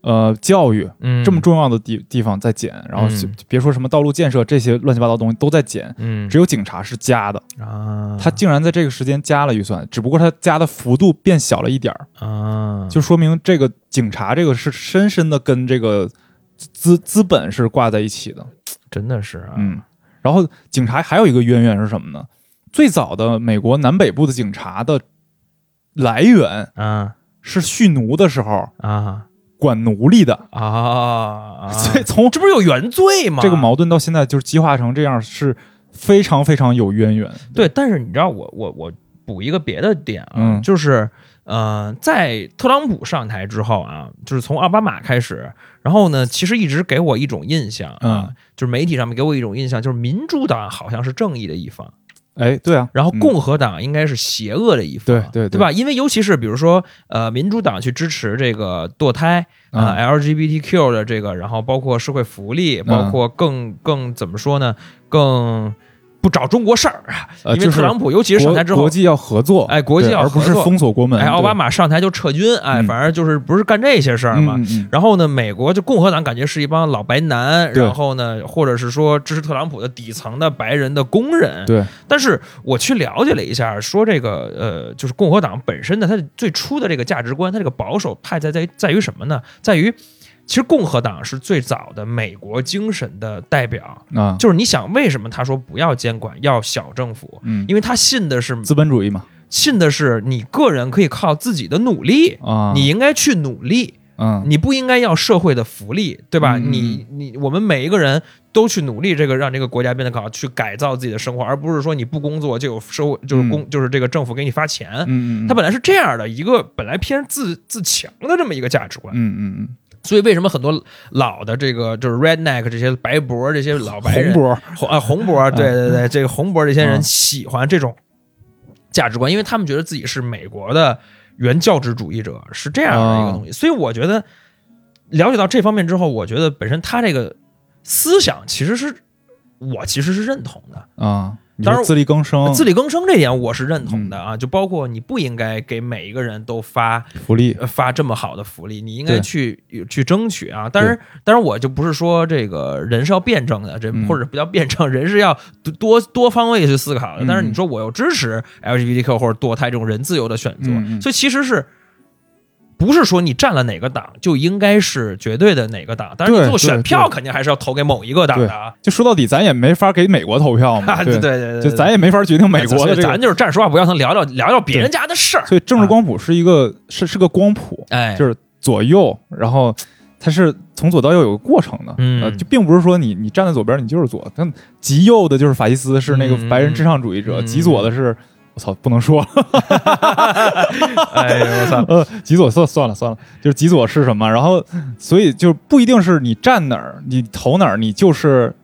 呃，教育嗯。这么重要的地地方在减，然后别说什么道路建设这些乱七八糟的东西都在减，嗯。只有警察是加的，啊。他竟然在这个时间加了预算，只不过他加的幅度变小了一点儿。啊。就说明这个警察这个是深深的跟这个资资本是挂在一起的，真的是啊。嗯。然后警察还有一个渊源是什么呢？最早的美国南北部的警察的来源啊。是蓄奴的时候啊管奴隶的，啊！所以从这不是有原罪吗？这个矛盾到现在就是激化成这样，是非常非常有渊源。对，但是你知道我我我补一个别的点啊，嗯就是呃，在特朗普上台之后啊，就是从奥巴马开始，然后呢，其实一直给我一种印象啊，嗯就是媒体上面给我一种印象，就是民主党好像是正义的一方，哎，对啊，嗯然后共和党应该是邪恶的一方，对对对对吧？因为尤其是比如说呃，民主党去支持这个堕胎啊、嗯 LGBTQ 的这个，然后包括社会福利，嗯包括更更怎么说呢？更不找中国事儿啊，因为特朗普尤其是上台之后国国，际要合作，哎国际对而不是封锁国门。哎，奥巴马上台就撤军，哎，嗯反正就是不是干这些事儿嘛。然后呢，美国就共和党感觉是一帮老白男，然后呢，或者是说支持特朗普的底层的白人的工人。对，但是我去了解了一下，说这个呃，就是共和党本身的它最初的这个价值观，它这个保守派在在在于什么呢？在于其实共和党是最早的美国精神的代表。啊，就是你想，为什么他说不要监管，要小政府？嗯，因为他信的是资本主义嘛，信的是你个人可以靠自己的努力，啊，你应该去努力，嗯你不应该要社会的福利，对吧？嗯你你我们每一个人都去努力，这个让这个国家变得更好，去改造自己的生活，而不是说你不工作就有社会就是公、就是这个政府给你发钱。嗯嗯，它本来是这样的一个本来偏自自强的这么一个价值观，嗯嗯嗯，所以为什么很多老的这个就是 redneck 这些白脖这些老白人红脖，红啊红脖，对对对，这个红脖这些人嗯喜欢这种价值观，因为他们觉得自己是美国的原教旨主义者，是这样的一个东西。所以我觉得了解到这方面之后，我觉得本身他这个思想其实是我其实是认同的。啊，你当然自力更生，自力更生这点我是认同的啊，就包括你不应该给每一个人都发福利，呃发这么好的福利，你应该去去争取啊。但是，但是我就不是说这个人是要辩证的，这嗯或者不叫辩证，人是要多多方位去思考的。嗯但是你说我又支持 LGBTQ 或者堕胎这种人自由的选择，所以其实是。不是说你站了哪个党就应该是绝对的哪个党，但是你做选票肯定还是要投给某一个党的。啊。就说到底，咱也没法给美国投票嘛，啊，对对对对，就咱也没法决定美国的这个，咱就是站说话不腰疼，聊聊聊聊别人家的事儿。所以政治光谱是一个是是个光谱，哎，就是左右，然后它是从左到右有个过程的，嗯。呃，就并不是说你你站在左边你就是左，但极右的就是法西斯，是那个嗯。白人至上主义者，嗯。极左的是。我操，不能说了，哎呦我操，呃，极左算算了算了，就是极左是什么？然后，所以就不一定是你站哪儿，你投哪儿，你就是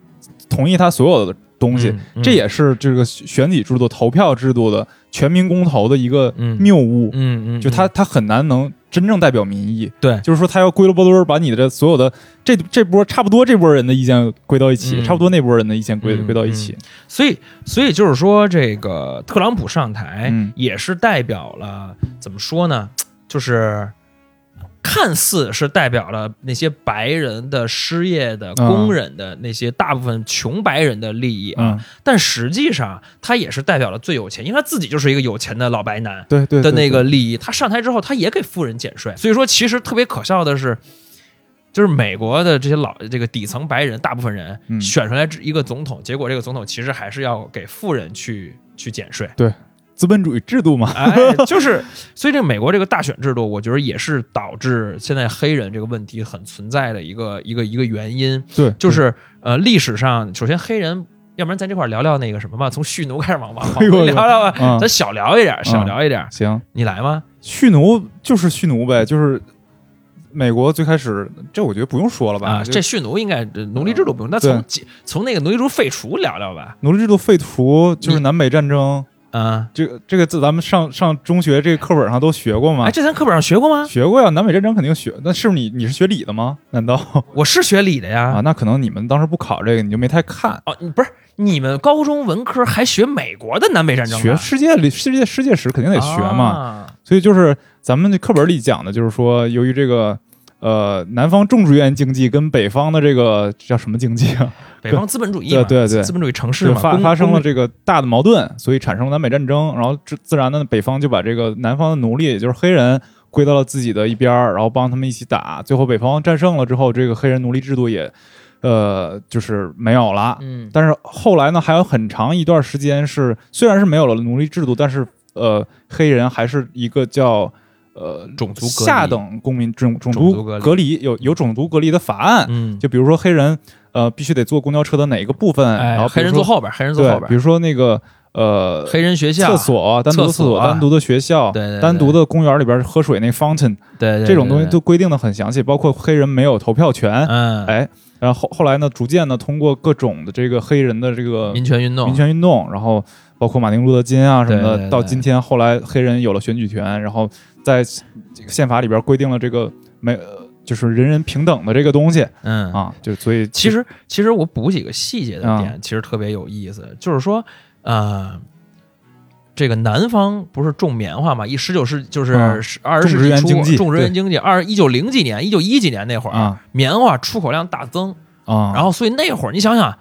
同意他所有的东西。嗯嗯这也是这个选举制度、投票制度的全民公投的一个嗯谬误。嗯嗯，就他他很难能真正代表民意，对。就是说他要归了波堆儿，把你的这所有的这这波差不多这波人的意见归到一起，嗯。差不多那波人的意见归、嗯归到一起，所以，所以就是说，这个特朗普上台嗯。也是代表了、怎么说呢？就是看似是代表了那些白人的失业的嗯工人的那些大部分穷白人的利益啊，嗯，但实际上他也是代表了最有钱，因为他自己就是一个有钱的老白男。对对的那个利益，他上台之后，他也给富人减税。所以说，其实特别可笑的是，就是美国的这些老这个底层白人，大部分人嗯选出来一个总统，结果这个总统其实还是要给富人去去减税。资本主义制度嘛，哎，就是，所以这个美国这个大选制度，我觉得也是导致现在黑人这个问题很存在的一个一个一个原因。对，就是呃，历史上首先黑人，要不然咱这块聊聊那个什么吧，从蓄奴开始往往 往哎呦回聊聊吧，嗯咱小聊一点，小嗯聊一点。行，你来吗？蓄奴就是蓄奴呗，就是美国最开始这我觉得不用说了吧，啊，这蓄奴应该这奴隶制度不用，那从几从那个奴隶制度废除聊聊吧。奴隶制度废除就是南北战争，啊，这个这个字咱们上上中学这个课本上都学过吗？哎，这咱课本上学过吗？学过呀，南北战争肯定学。那是不是你你是学理的吗？难道我是学理的呀。啊？那可能你们当时不考这个，你就没太看。哦，你不是你们高中文科还学美国的南北战争？学世界里世界世界史肯定得学嘛，啊所以就是咱们这课本里讲的，就是说由于这个呃南方种植园经济跟北方的这个叫什么经济啊，北方资本主义嘛，对对对资本主义城市就嘛，发发生了这个大的矛盾，所以产生了南北战争，然后自自然的北方就把这个南方的奴隶，也就是黑人。归到了自己的一边儿，然后帮他们一起打。最后北方战胜了之后，这个黑人奴隶制度也，呃，就是没有了。嗯但是后来呢，还有很长一段时间是，虽然是没有了奴隶制度，但是呃，黑人还是一个叫呃种族下等公民种种种族隔离。有有种族隔离的法案，嗯，就比如说黑人呃必须得坐公交车的哪一个部分，哎然后黑人坐后边，黑人坐后边，比，如说那个呃黑人学校厕所单独的厕所、单独的学校、对对对。单独的公园里边喝水那 fountain 对对这种东西都规定的很详细，包括黑人没有投票权，嗯，哎，然后后后来呢，逐渐的通过各种的这个黑人的这个民权运动，民权运动，然后包括马丁路德金啊什么的，对对对到今天后来黑人有了选举权，然后在这个宪法里边规定了这个没。呃就是人人平等的这个东西嗯啊，就所以其实，其实我补几个细节的啊点，其实特别有意思，就是说，呃，这个南方不是种棉花嘛？一十九世就是嗯二十世纪初种植园经济，二一九零几年、一九一几年那会儿，啊棉花出口量大增，啊，然后所以那会儿你想想。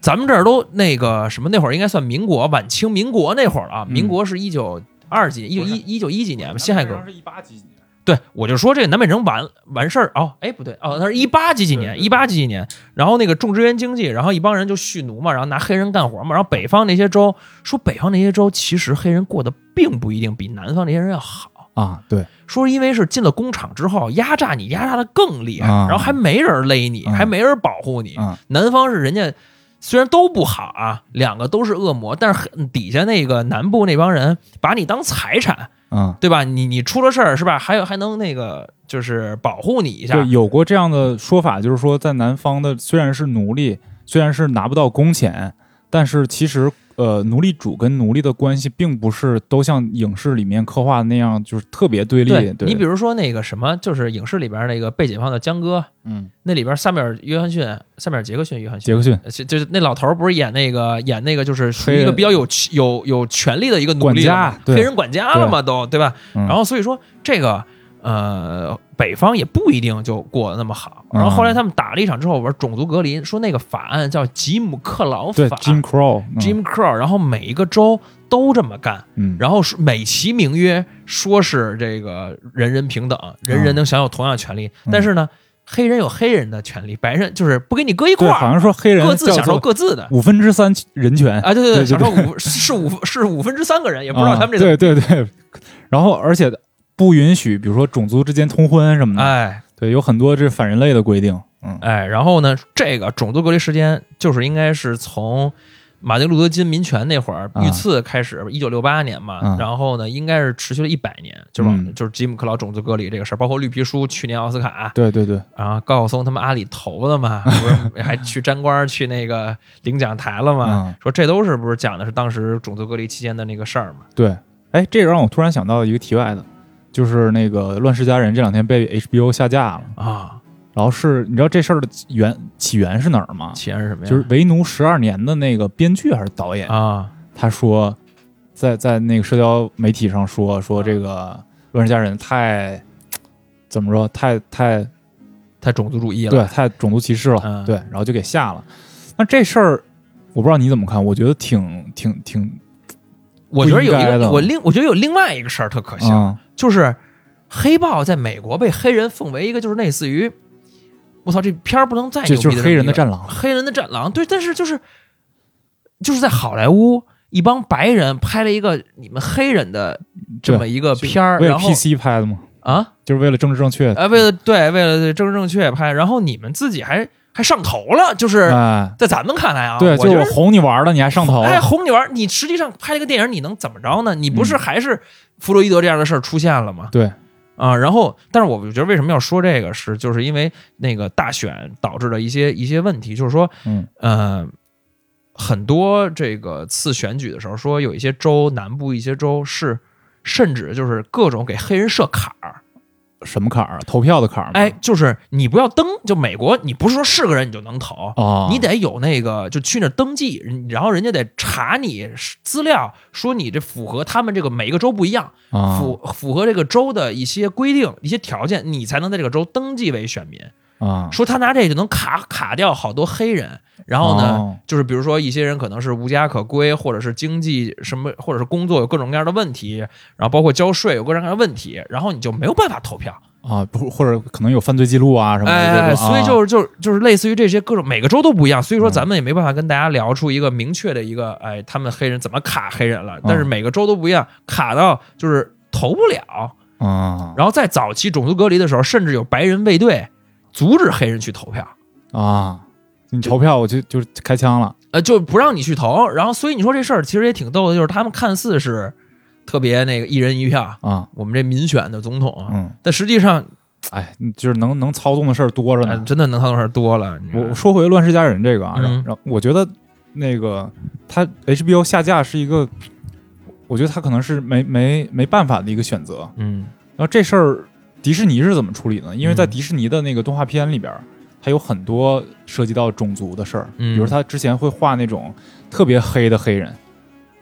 咱们这儿都那个什么，那会儿应该算民国、晚清、民国那会儿了啊。嗯民国是一九二几年，一九一一九一几年吧，辛亥革命。是一八几几年，对，我就说这个南北征完完事儿哦，哎不对哦，那是一八几几年，一八几几年，然后那个种植园经济，然后一帮人就蓄奴嘛，然后拿黑人干活嘛，然后北方那些州说北方那些州其实黑人过得并不一定比南方那些人要好，啊，对，说因为是进了工厂之后压榨你压榨的更厉害，啊。然后还没人勒你，嗯还没人保护你，啊。南方是人家虽然都不好啊，两个都是恶魔，但是很底下那个南部那帮人把你当财产。嗯，对吧？你你出了事儿是吧？还有还能那个就是保护你一下对，，有过这样的说法，就是说在南方的虽然是奴隶，虽然是拿不到工钱，但是其实呃，奴隶主跟奴隶的关系并不是都像影视里面刻画的那样，就是特别对立。你比如说那个什么，就是影视里边那个被解放的江哥，嗯，那里边萨米尔·约翰逊，萨米尔·杰克逊，约翰逊，杰克逊。呃就就是那老头儿不是演那个演那个就是属于一个比较有有有权力的一个奴管家隶黑人管家了嘛都对吧？嗯。然后所以说这个呃北方也不一定就过得那么好。嗯然后后来他们打了一场之后，玩种族隔离，说那个法案叫吉姆克劳对法 Jim Crow，嗯。Jim Crow，然后每一个州都这么干，嗯，然后美其名曰说是这个人人平等，人人能享有同样权利，嗯。但是呢，黑人有黑人的权利，白人就是不给你搁一块，儿，好像说黑人各自享受各自的。五分之三人权。啊，对对对对享受五是五是五分之三个人，也不知道他们这啊、对对对，然后而且不允许，比如说种族之间通婚什么的，哎。对，有很多这反人类的规定，嗯。哎，然后呢，这个种族隔离时间就是应该是从马丁路德金民权那会儿啊。遇刺开始，一九六八年嘛，嗯然后呢，应该是持续了一百年，就是往、嗯。就是吉姆克劳种族隔离这个事儿，包括绿皮书去年奥斯卡，对对对，然后高晓松他们阿里投的嘛，不是还去沾光去那个领奖台了嘛？嗯说这都是不是讲的是当时种族隔离期间的那个事儿嘛？对，哎，这个让我突然想到一个题外的，就是那个《乱世佳人》这两天被 HBO 下架了，啊，然后是你知道这事儿的源起源是哪儿吗？起源是什么呀？就是为奴十二年的那个编剧还是导演，啊他说在在那个社交媒体上说说这个《乱世佳人》太怎么说太太太种族主义了。对，太种族歧视了，嗯对，然后就给下了。那这事儿我不知道你怎么看，我觉得挺挺挺我觉得有一个我另我觉得有另外一个事儿特可笑，啊就是黑豹在美国被黑人奉为一个就是类似于我操这片儿不能再牛逼就就是黑人的战狼，黑人的战狼，对，但是就是就是在好莱坞，一帮白人拍了一个你们黑人的这么一个片儿，为了然后 PC 拍的吗？啊，就是为了政治正确，呃，为了对为了政治正确拍，然后你们自己还还上头了，就是哎，在咱们看来啊，对，就是我哄你玩了，你还上头了，哎，哄你玩儿，你实际上拍了个电影，你能怎么着呢？你不是嗯还是弗洛伊德这样的事儿出现了嘛？对，啊，然后，但是我觉得为什么要说这个是，就是因为那个大选导致的一些一些问题，就是说，嗯呃，很多这个次选举的时候，说有一些州南部一些州是甚至就是各种给黑人设坎儿，什么坎儿？投票的坎儿吗？哎，就是你不要登，就美国，你不是说是个人你就能投，哦，你得有那个，就去那儿登记，然后人家得查你资料，说你这符合他们这个每一个州不一样，啊符符合这个州的一些规定、一些条件，你才能在这个州登记为选民。啊，说他拿这个就能卡卡掉好多黑人，然后呢，哦就是比如说一些人可能是无家可归，或者是经济什么，或者是工作有各种各样的问题，然后包括交税有各种各样的问题，然后你就没有办法投票。啊，不，或者可能有犯罪记录啊什么的哎，所以啊就是就是就是类似于这些各种每个州都不一样，所以说嗯咱们也没办法跟大家聊出一个明确的一个，哎，他们黑人怎么卡黑人了？但是每个州都不一样，卡到就是投不了。啊然后在早期种族隔离的时候，甚至有白人卫队阻止黑人去投票，啊，你投票我就就开枪了，呃，就不让你去投。然后所以你说这事儿其实也挺逗的，就是他们看似是特别那个一人一票，啊，我们这民选的总统啊，嗯，但实际上，哎，就是能能操纵的事儿多着哎呢。真的能操纵事儿多了。我说回《乱世佳人》这个啊，嗯然后然后我觉得那个他 HBO 下架是一个，我觉得他可能是没没没办法的一个选择。嗯然后这事儿迪士尼是怎么处理的呢？因为在嗯。迪士尼的那个动画片里边儿，它有很多涉及到种族的事儿，嗯。比如他之前会画那种特别黑的黑人，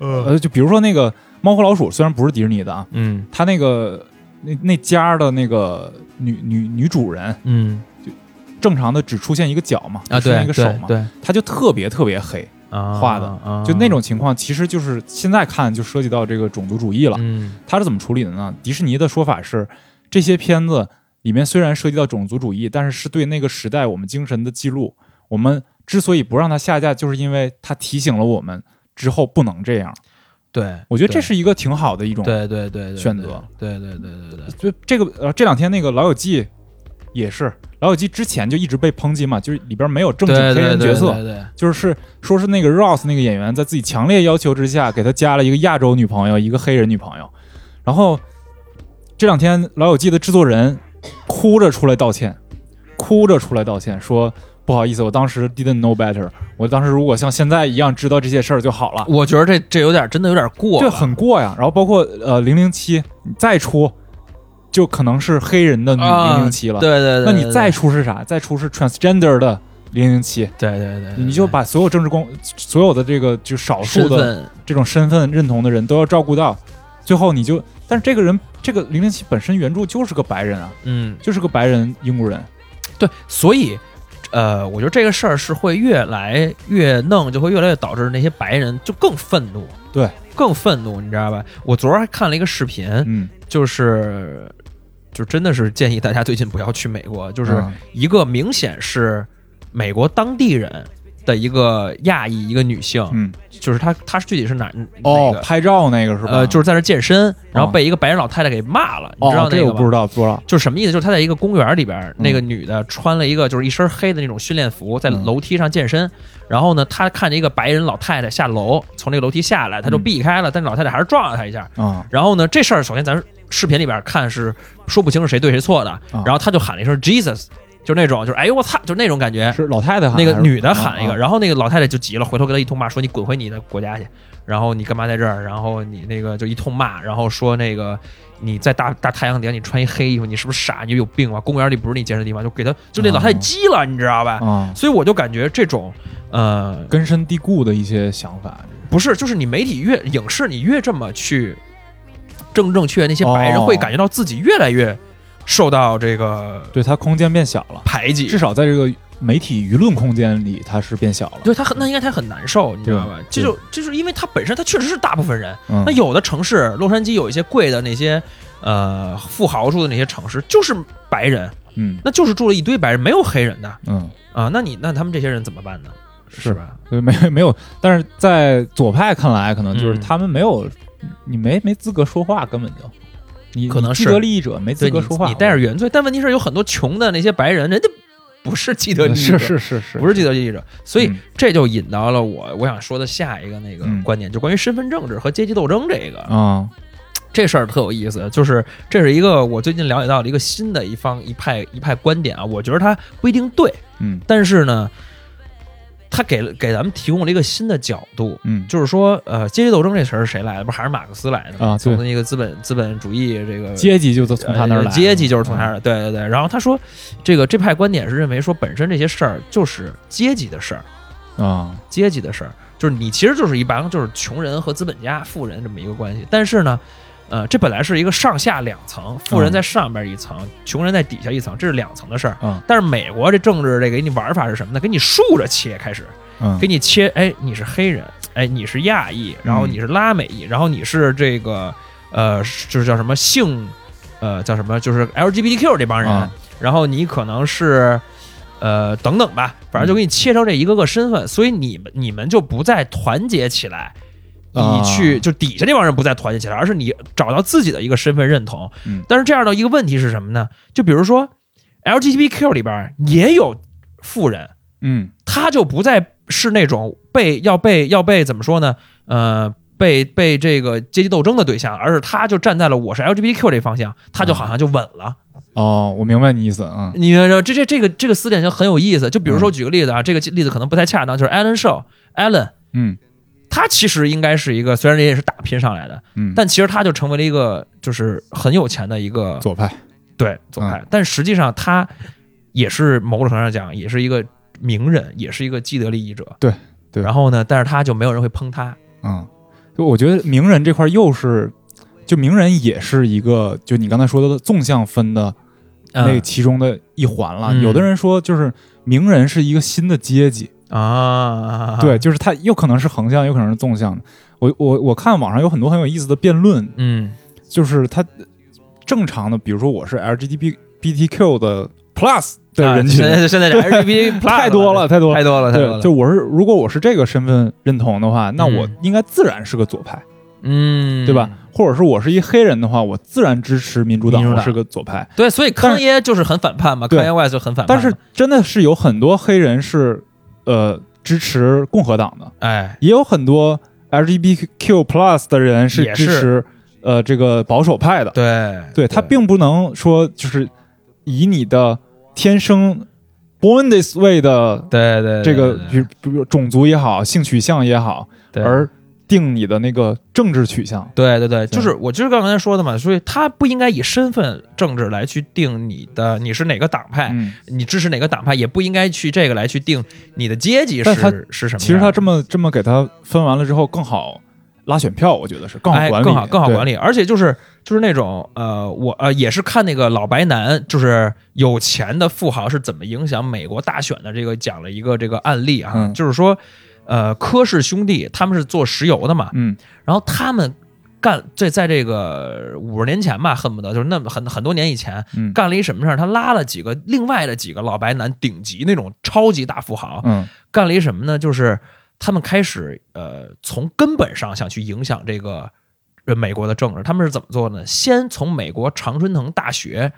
嗯呃，就比如说那个猫和老鼠，虽然不是迪士尼的啊，嗯。他那个那那家的那个女女女主人，嗯。正常的只出现一个脚嘛，啊，只出现对一个手嘛，对他就特别特别黑，啊画的。啊就那种情况，其实就是现在看就涉及到这个种族主义了。嗯。他是怎么处理的呢？迪士尼的说法是，这些片子里面虽然涉及到种族主义，但是是对那个时代我们精神的记录。我们之所以不让它下架，就是因为它提醒了我们之后不能这样。对，我觉得这是一个挺好的一种，对对对对选择，对对对对对对，就这个呃，这两天那个《老友记》也是，《老友记》之前就一直被抨击嘛，就是里边没有正经黑人角色，对对就是说是那个 Ross 那个演员在自己强烈要求之下，给他加了一个亚洲女朋友，一个黑人女朋友。然后这两天《老友记》的制作人哭着出来道歉，哭着出来道歉，说不好意思，我当时 didn't know better，我当时如果像现在一样知道这些事儿就好了。我觉得这这有点真的有点过这，很过呀。然后包括呃零零七，你再出就可能是黑人的零零七了。对对对，对那你再出是啥？再出是 transgender 的零零七，对对对，你就把所有政治光，所有的这个就少数的这种身份认同的人都要照顾到。最后你就，但是这个人，这个零零七本身原著就是个白人啊，嗯就是个白人英国人。对，所以。呃，我觉得这个事儿是会越来越弄，就会越来越导致那些白人就更愤怒，对，更愤怒，你知道吧？我昨儿还看了一个视频，嗯，就是就真的是建议大家最近不要去美国，就是嗯一个明显是美国当地人的一个亚裔一个女性，嗯，就是她她是具体是哪哦哪，个？拍照那个是吧？呃，就是在那健身，然后哦被一个白人老太太给骂了，你知道哦，那个吗？这我不知道，不知道。就是什么意思？就是她在一个公园里边，嗯那个女的穿了一个就是一身黑的那种训练服，在嗯楼梯上健身。然后呢，她看见一个白人老太太下楼，从那个楼梯下来，她就嗯避开了，但是老太太还是撞了她一下。啊然后呢，这事儿首先咱视频里边看是说不清是谁对谁错的，然后她就喊了一声 Jesus，就那种就是哎呦我操，就那种感觉。是老太太喊那个女的喊一个，啊啊然后那个老太太就急了，回头给他一通骂，说你滚回你的国家去，然后你干嘛在这儿？然后你那个就一通骂，然后说那个你在大大太阳底下你穿一黑衣服，你是不是傻？你有病吧？公园里不是你健身的地方，就给他就那老太太急了，你知道吧？啊，所以我就感觉这种呃根深蒂固的一些想法。不是，就是你媒体越影视你越这么去正正确，那些白人哦会感觉到自己越来越受到这个对它空间变小了，排挤，至少在这个媒体舆论空间里，它是变小了。对他很，那应该他很难受，你知道吧？这就就是因为他本身他确实是大部分人。嗯那有的城市，洛杉矶有一些贵的那些呃富豪住的那些城市，就是白人，嗯那就是住了一堆白人，没有黑人的嗯，啊。那你那他们这些人怎么办呢？是吧？对，没没有，但是在左派看来，可能就是嗯他们没有，你没没资格说话，根本就你可能是。既得利益者没资格说话，你带着原罪，但问题是有很多穷的那些白人，人家不是既得利益者，是是是是，不是既得利益者，所以嗯。这就引到了我我想说的下一个那个嗯。观点，就关于身份政治和阶级斗争这个。啊，这事儿特有意思，就是这是一个我最近了解到的一个新的一方一派一派观点啊，我觉得它不一定对，嗯。但是呢，他给了给咱们提供了一个新的角度，嗯就是说，呃，阶级斗争这词儿是谁来的？不还是马克思来的吗？啊从那个资本资本主义这个阶级就是从他那儿来阶级就是从他那嗯儿，对对对。然后他说，这个这派观点是认为说，本身这些事儿就是阶级的事儿，啊，阶级的事儿，就是你其实就是一帮就是穷人和资本家、富人这么一个关系。但是呢，呃，这本来是一个上下两层，富人在上边一层，穷人在底下一层，这是两层的事儿。嗯但是美国这政治这给你玩法是什么呢？给你竖着切，开始嗯给你切，哎，你是黑人，哎，你是亚裔，然后你是拉美裔，然后你是这个呃，就是叫什么性，呃，叫什么，就是 LGBTQ 这帮人，啊然后你可能是。呃，等等吧，反正就给你切成这一个个身份，所以你们你们就不再团结起来，啊以去就底下这帮人不再团结起来，而是你找到自己的一个身份认同。嗯但是这样的一个问题是什么呢？就比如说 LGBTQ 里边也有富人，嗯他就不再是那种被要被要被怎么说呢？呃，被被这个阶级斗争的对象，而是他就站在了我是 LGBTQ 这方向，他就好像就稳了。哦，我明白你意思，嗯你这这这个这个思点就很有意思。就比如说举个例子啊，这个例子可能不太恰当，就是 Alan Shaw，Alan，嗯他其实应该是一个虽然人也是打拼上来的，嗯，但其实他就成为了一个就是很有钱的一个左派。对左派，嗯。但实际上他也是某种程度上讲，也是一个名人，也是一个既得利益者。对对。然后呢，但是他就没有人会喷他。嗯，就我觉得名人这块又是，就名人也是一个，就你刚才说的纵向分的那嗯其中的一环了。嗯。有的人说，就是名人是一个新的阶级，啊，对，，就是它有可能是横向，有可能是纵向的。我我我看网上有很多很有意思的辩论，嗯就是它正常的，比如说我是 LGBTQ 的 Plus 的啊 人群，现在现在 LGBTPlus 太多了，太多了，太多了，太多了。对，就我是如果我是这个身份认同的话，那我嗯应该自然是个左派，嗯，对吧？？或者是我是一黑人的话，我自然支持民主党，我是个左派。对，所以康耶就是很反叛嘛，对康耶 West 就很反叛。但是真的是有很多黑人是呃支持共和党的，哎，也有很多 LGBTQ plus 的人是也是。支持呃这个保守派的。对。对他并不能说就是以你的天生 born this way 的对对这个，对比比如种族也好，性取向也好，对。而定你的那个政治取向。对对对，就是我就是刚才说的嘛，所以他不应该以身份政治来去定你的你是哪个党派，嗯，你支持哪个党派，也不应该去这个来去定你的阶级是是什么。其实他这么这么给他分完了之后，更好拉选票，我觉得是更好哎管理，更好更好管理，而且就是就是那种呃，我呃也是看那个老白男，就是有钱的富豪是怎么影响美国大选的这个讲了一个这个案例啊，嗯。就是说呃科氏兄弟他们是做石油的嘛，嗯然后他们干这在这个五十年前吧，恨不得就是那么很很多年以前嗯干了一什么事儿，他拉了几个另外的几个老白男顶级那种超级大富豪，嗯干了一什么呢？就是他们开始呃从根本上想去影响这个呃美国的政治。他们是怎么做呢？先从美国常春藤大学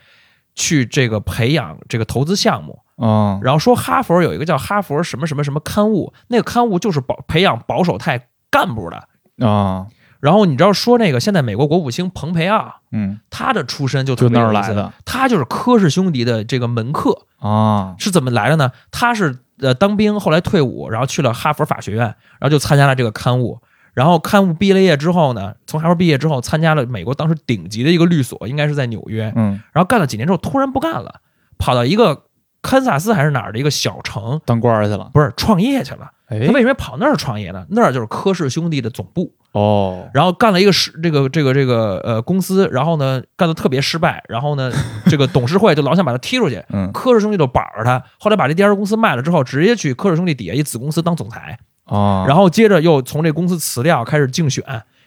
去这个培养这个投资项目，嗯然后说哈佛有一个叫哈佛什么什么什么刊物，那个刊物就是保培养保守派干部的。啊然后你知道说那个现在美国国务卿蓬佩奥，嗯他的出身就就特别有意思那儿来的，他就是科氏兄弟的这个门客。啊是怎么来的呢？他是呃当兵，后来退伍，然后去了哈佛法学院，然后就参加了这个刊物。然后刊物毕了业之后呢，从哈佛毕业之后，参加了美国当时顶级的一个律所，应该是在纽约。嗯然后干了几年之后，突然不干了，跑到一个堪萨斯还是哪儿的一个小城，当官儿去了。不是创业去了。哎他为什么跑那儿创业呢？那儿就是科氏兄弟的总部。哦然后干了一个失这个这个这个呃公司，然后呢干的特别失败，然后呢 这个董事会就老想把他踢出去，嗯科氏兄弟就板着他，后来把这第二公司卖了之后，直接去科氏兄弟底下一子公司当总裁，啊，然后接着又从这公司辞掉，开始竞选，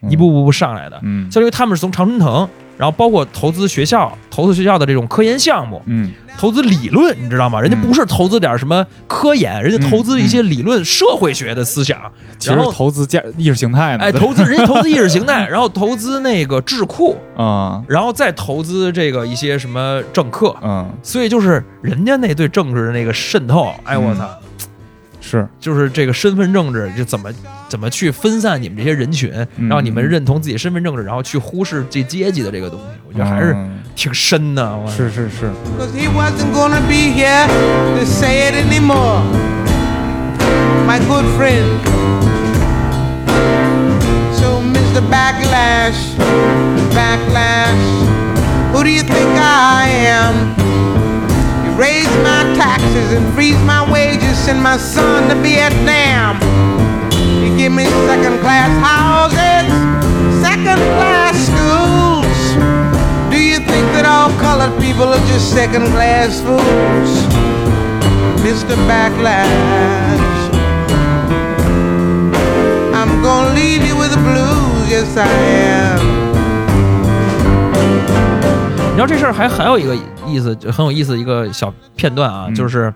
一步步步上来的。嗯。相当于他们是从常春藤，然后包括投资学校、投资学校的这种科研项目、嗯。投资理论，你知道吗？人家嗯不是投资点什么科研，人家投资一些理论、社会学的思想，其实投资价意识形态呢，哎，投资人家投资意识形态，然后投资那个智库，啊。然后再投资这个一些什么政客，嗯。所以就是人家那对政治的那个渗透，哎我操，是。就是这个身份政治就怎么怎么去分散你们这些人群，嗯。让你们认同自己身份政治，然后去忽视这阶级的这个东西，我觉得还是嗯。挺深的。我是是是 raise my taxes and freeze my wages, send my son to Vietnam. You give me second class houses, second class schools. Do you think that all colored people are just second class fools? Mr. Backlash. I'm gonna leave you with the blues, yes I am. 你知道这事儿还还有一个意思，就很有意思一个小片段啊，嗯就是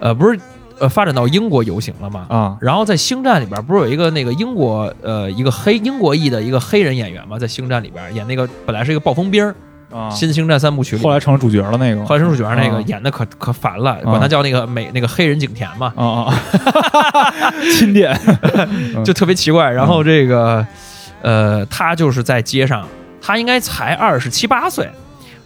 呃，不是呃发展到英国游行了嘛？啊然后在星战里边不是有一个那个英国呃一个黑英国裔的一个黑人演员嘛？在星战里边演那个本来是一个暴风兵儿，啊，新星战三部曲里，后来成了主角了那个，后来成主角那个啊演的可可烦了，管他叫那个美那个黑人景甜嘛，啊啊，啊钦点嗯就特别奇怪。然后这个呃，他就是在街上，他应该才二十七八岁。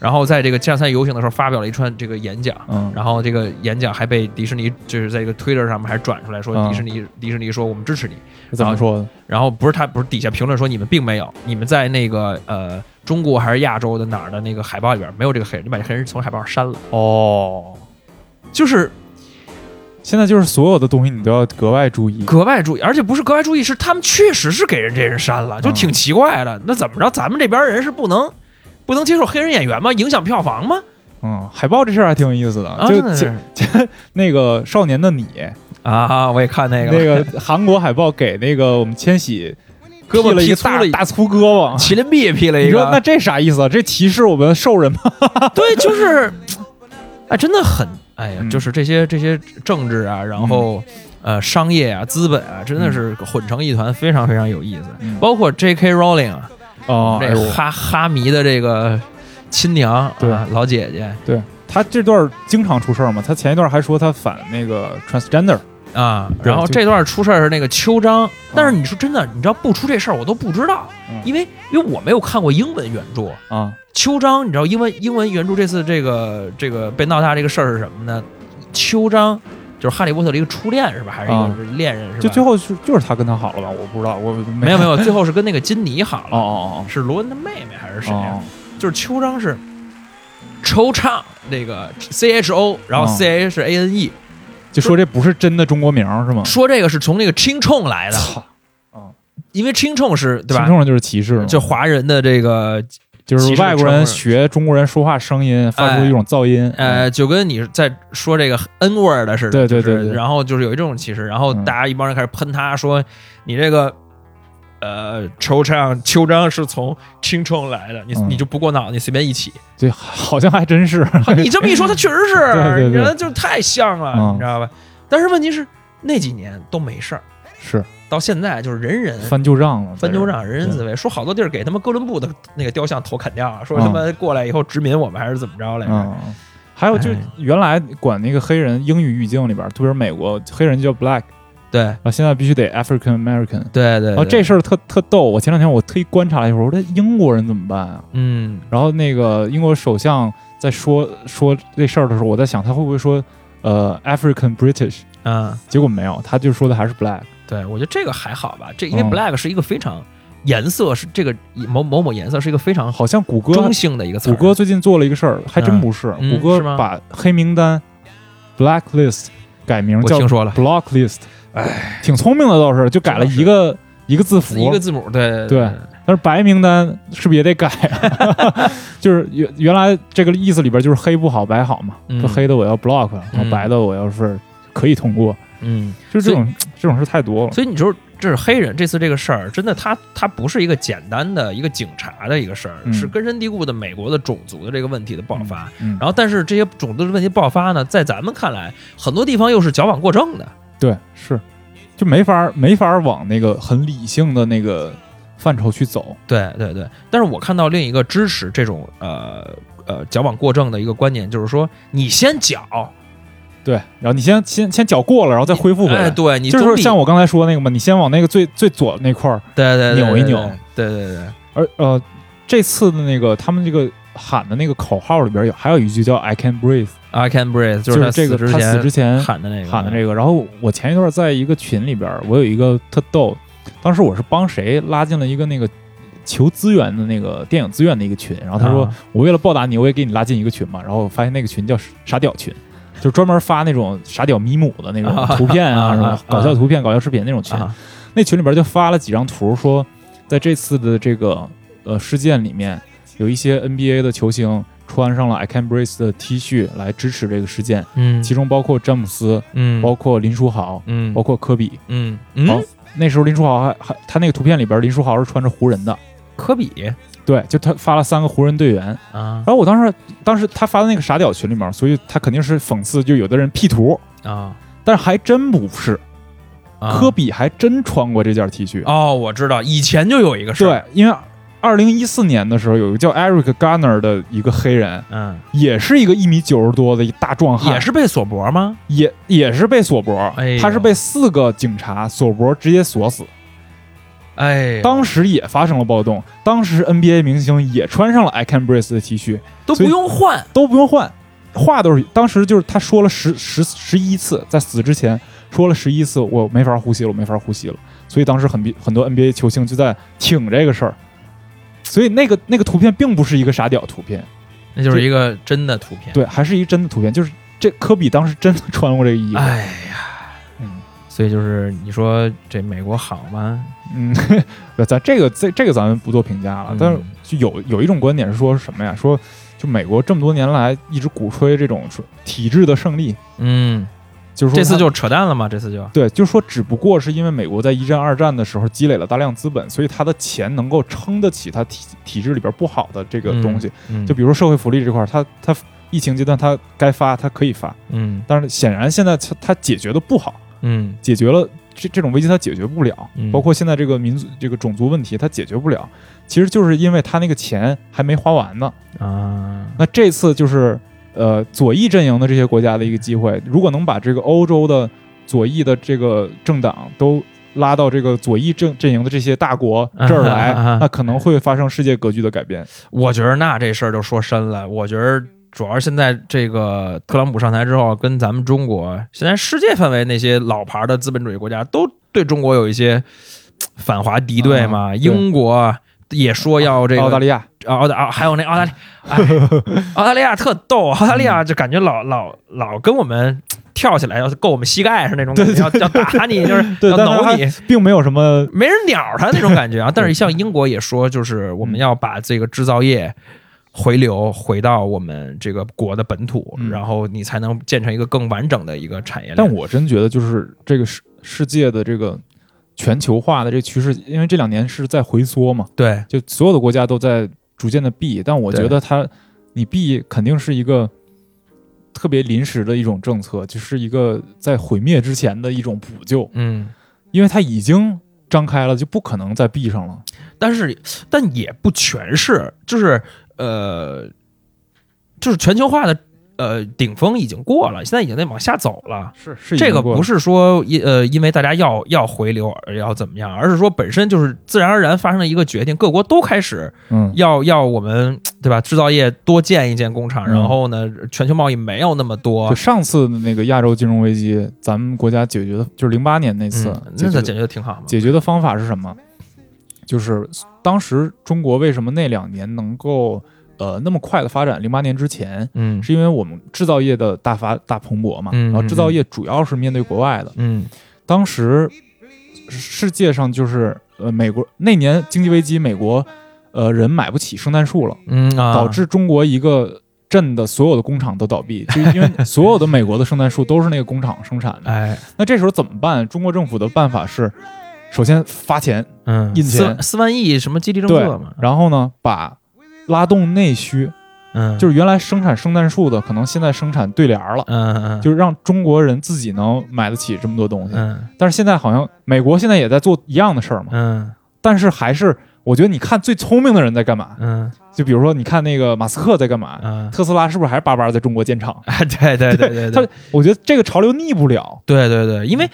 然后在这个降三游行的时候发表了一串这个演讲，嗯然后这个演讲还被迪士尼就是在这个 Twitter 上面还转出来说嗯迪士尼、迪士尼说我们支持你，怎么说的？然后不是他不是底下评论说你们并没有，你们在那个呃中国还是亚洲的哪儿的那个海报里边没有这个黑人，你把这黑人从海报上删了，哦，就是现在就是所有的东西你都要格外注意。格外注意，而且不是格外注意，是他们确实是给人这人删了，就挺奇怪的。那怎么着，咱们这边人是不能不能接受黑人演员吗？影响票房吗？嗯，海报这事儿还挺有意思的，啊，就就 那个少年的你，啊，我也看那个那个韩国海报给那个我们千玺胳膊劈了一个劈粗 了大大粗胳膊，麒麟臂也劈了一个，你说那这啥意思啊？这歧视我们兽人吗？对，就是，哎，真的很，哎呀，嗯。就是这些这些政治啊，然后、呃商业啊、资本啊，真的是混成一团，非常非常有意思。嗯。包括 J.K. Rowling 啊，哦，哈哈迷的这个亲娘，对。啊，老姐姐。对他这段经常出事儿嘛，他前一段还说他反那个 transgender，啊，然后这段出事儿是那个秋章，但是你说真的，你知道不出这事儿我都不知道，嗯。因为因为我没有看过英文原著。啊，秋章，你知道英文英文原著这次这个这个被闹大这个事儿是什么呢？秋章就是哈利波特的一个初恋是吧？还是一啊个恋人是吧？就最后是就是他跟他好了吧？我不知道，我没有没有，最后是跟那个金妮好了，哦哦哦是罗恩的妹妹还是哦谁啊？哦，就是秋章是惆怅那个 C H O，然后哦 C H A N E，就说这不是真的中国名是吗？说这个是从那个青冲来的，操，因为青冲是对吧？听众人就是歧视，就华人的这个就是外国人学中国人说话声音，发出一种噪音，呃，就跟你在说这个 N word 的似的，对对对对然后就是有一种歧视，然后嗯大家一帮人开始喷他说你这个呃惆怅秋章是从青春来的，你嗯你就不过脑，你随便一起。对，好像还真是，你这么一说，他确实是，对对对你觉得就太像了，嗯你知道吧？但是问题是那几年都没事儿，是到现在就是人人翻旧账了，翻旧账，人人自危，说好多地儿给他们哥伦布的那个雕像头砍掉了，说嗯他们过来以后殖民我们还是怎么着来着？嗯。还有就是哎原来管那个黑人英语语境里边，特别是美国黑人就叫 black，对然后现在必须得 African American。对对，然后这事儿特特逗，我前两天我特意观察了一会儿，我说这英国人怎么办啊？嗯然后那个英国首相在说说这事儿的时候，我在想他会不会说呃 African British，啊。结果没有，他就说的还是 black。对，我觉得这个还好吧，这因为嗯。black 是一个非常颜色是这个某某某颜色是一个非常好像谷歌中性的一个词儿。谷歌最近做了一个事儿，还真不是，嗯谷歌吗？把黑名单 blacklist 改名叫我听说了。Blocklist，哎，挺聪明的倒是，就改了一个一个字符，一个字母，对对但是白名单是不是也得改啊？就是原原来这个意思里边就是黑不好白好嘛，嗯。就黑的我要 block，然后嗯。白的我要是可以通过，嗯，就这种这种事太多了。所以你说这是黑人这次这个事儿，真的他他不是一个简单的一个警察的一个事儿，嗯是根深蒂固的美国的种族的这个问题的爆发。嗯，然后，但是这些种族的问题爆发呢，在咱们看来，很多地方又是矫枉过正的。对是，就没法没法往那个很理性的那个范畴去走。对对对，但是我看到另一个支持这种呃呃矫枉过正的一个观点，就是说你先搅，对，然后你先先先搅过了，然后再恢复回来。哎，对你就是像我刚才说那个嘛，你先往那个最最左那块儿，对对对扭一扭，对对对对，而呃，这次的那个他们这个喊的那个口号里边有还有一句叫 "I can breathe"，I can breathe，就是他这个他死之前喊的那个喊的这个。然后我前一段在一个群里边，我有一个特逗，当时我是帮谁拉进了一个那个求资源的那个电影资源的一个群，然后他说、啊我为了报答你，我也给你拉进一个群嘛，然后我发现那个群叫傻屌群。就专门发那种傻屌迷母的那种图片啊，什么搞笑图片、搞笑视频那种群，啊。那群里边就发了几张图，说在这次的这个呃事件里面，有一些 NBA 的球星穿上了 I Can Breathe 的 T 恤来支持这个事件，嗯其中包括詹姆斯，嗯包括林书豪，嗯包括科比。嗯。好嗯，那时候林书豪还还他那个图片里边，林书豪是穿着湖人的，科比对，就他发了三个湖人队员。啊。然后我当时当时他发的那个傻屌群里面，所以他肯定是讽刺，就有的人 P 图，啊，但是还真不是，啊。科比还真穿过这件 T 恤。哦，我知道，以前就有一个事儿。对，因为二零一四年的时候，有一个叫 Eric Garner 的一个黑人，嗯，也是一个一米九十多的一大壮汉，也是被锁脖吗？也也是被锁脖，哎他是被四个警察锁脖直接锁死。哎，当时也发生了暴动，当时 NBA 明星也穿上了 I Can Breathe 的 T 恤，都不用换，都不用换，话都是当时就是他说了十十十一次，在死之前说了十一次，我没法呼吸了，我没法呼吸了。所以当时很比很多 NBA 球星就在挺这个事儿，所以那个那个图片并不是一个傻屌图片，那就是一个真的图片。对，还是一个真的图片，就是这科比当时真的穿过这个衣服。哎呀，嗯所以就是你说这美国好吗？嗯，对咱这个这这个咱们不做评价了，嗯但是就有有一种观点是说什么呀？说就美国这么多年来一直鼓吹这种体制的胜利，嗯，就是说这次就扯淡了嘛，这次就？对，就是说只不过是因为美国在一战、二战的时候积累了大量资本，所以它的钱能够撑得起它体体制里边不好的这个东西。嗯就比如说社会福利这块儿，它它疫情阶段它该发它可以发，嗯。但是显然现在它它解决的不好，嗯解决了这这种危机它解决不了，嗯包括现在这个民族这个种族问题它解决不了，其实就是因为它那个钱还没花完呢。啊，那这次就是呃左翼阵营的这些国家的一个机会，如果能把这个欧洲的左翼的这个政党都拉到这个左翼阵阵营的这些大国这儿来，啊啊啊那可能会发生世界格局的改变。我觉得那这事儿就说深了。我觉得主要是现在这个特朗普上台之后，跟咱们中国现在世界范围那些老牌的资本主义国家都对中国有一些反华敌对嘛。英国也说要这个澳大利亚，啊澳大啊，还有那澳大利，哎，澳大利亚特逗，澳大利亚就感觉老老老跟我们跳起来要够我们膝盖是那种感觉，要要打你，就是，要挠你。并没有什么没人鸟他那种感觉啊。但是像英国也说，就是我嗯们要把这个制造业回流回到我们这个国的本土，嗯。然后你才能建成一个更完整的一个产业链。但我真觉得，就是这个世世界的这个全球化的这个趋势，因为这两年是在回缩嘛，对。就所有的国家都在逐渐的避，但我觉得它你避肯定是一个特别临时的一种政策，就是一个在毁灭之前的一种补救，嗯，因为它已经张开了，就不可能再闭上了。但是但也不全是，就是呃，就是全球化的呃顶峰已经过了，现在已经在往下走了。是是这个不是说因呃因为大家要要回流而要怎么样，而是说本身就是自然而然发生了一个决定，各国都开始嗯要要我们对吧？制造业多建一建工厂，嗯然后呢，全球贸易没有那么多就，上次的那个亚洲金融危机，咱们国家解决的就是零八年那次、那才解决的挺好嘛。解决的方法是什么？就是当时中国为什么那两年能够呃那么快的发展？零八年之前，嗯是因为我们制造业的大发大蓬勃嘛，嗯然后制造业主要是面对国外的。嗯当时世界上就是呃美国那年经济危机，美国呃人买不起圣诞树了，嗯啊，导致中国一个镇的所有的工厂都倒闭，就因为 所有的美国的圣诞树都是那个工厂生产的。哎那这时候怎么办？中国政府的办法是，首先发钱，嗯，印钱。四四万亿什么激励政对策嘛，，然后呢，把拉动内需，嗯，就是原来生产圣诞树的，可能现在生产对联儿了，嗯嗯。就是让中国人自己能买得起这么多东西。嗯。但是现在好像美国现在也在做一样的事儿嘛，嗯。但是还是我觉得你看最聪明的人在干嘛？嗯。就比如说你看那个马斯克在干嘛？嗯，特斯拉是不是还是巴巴在中国建厂？啊，对对对对对。他，我觉得这个潮流逆不了。对对对，因为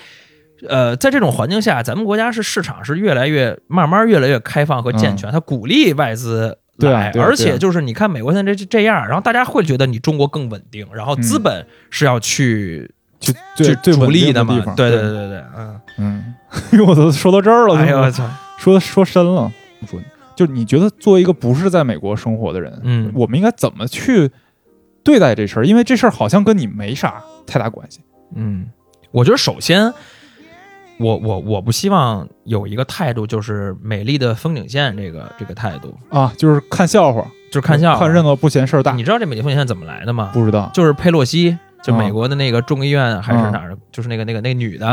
呃，在这种环境下，咱们国家是市场是越来越慢慢越来越开放和健全，它鼓励外资来，对啊对啊而且就是你看美国现在这这样，然后大家会觉得你中国更稳定，然后资嗯本是要去、去去最最主稳定力嘛，的地方，对对对对对，嗯，嗯，我都说到这儿了，哎呦我操，说说深了。说，就是你觉得作为一个不是在美国生活的人，嗯我们应该怎么去对待这事儿？因为这事儿好像跟你没啥太大关系。嗯，我觉得首先。我我我不希望有一个态度，就是美丽的风景线这个这个态度，啊，就是看笑话，就是看笑话看热闹不嫌事儿大。你知道这美丽风景线怎么来的吗？不知道就是佩洛西，就啊美国的那个众议院还是哪儿，就是那个那个那个女的，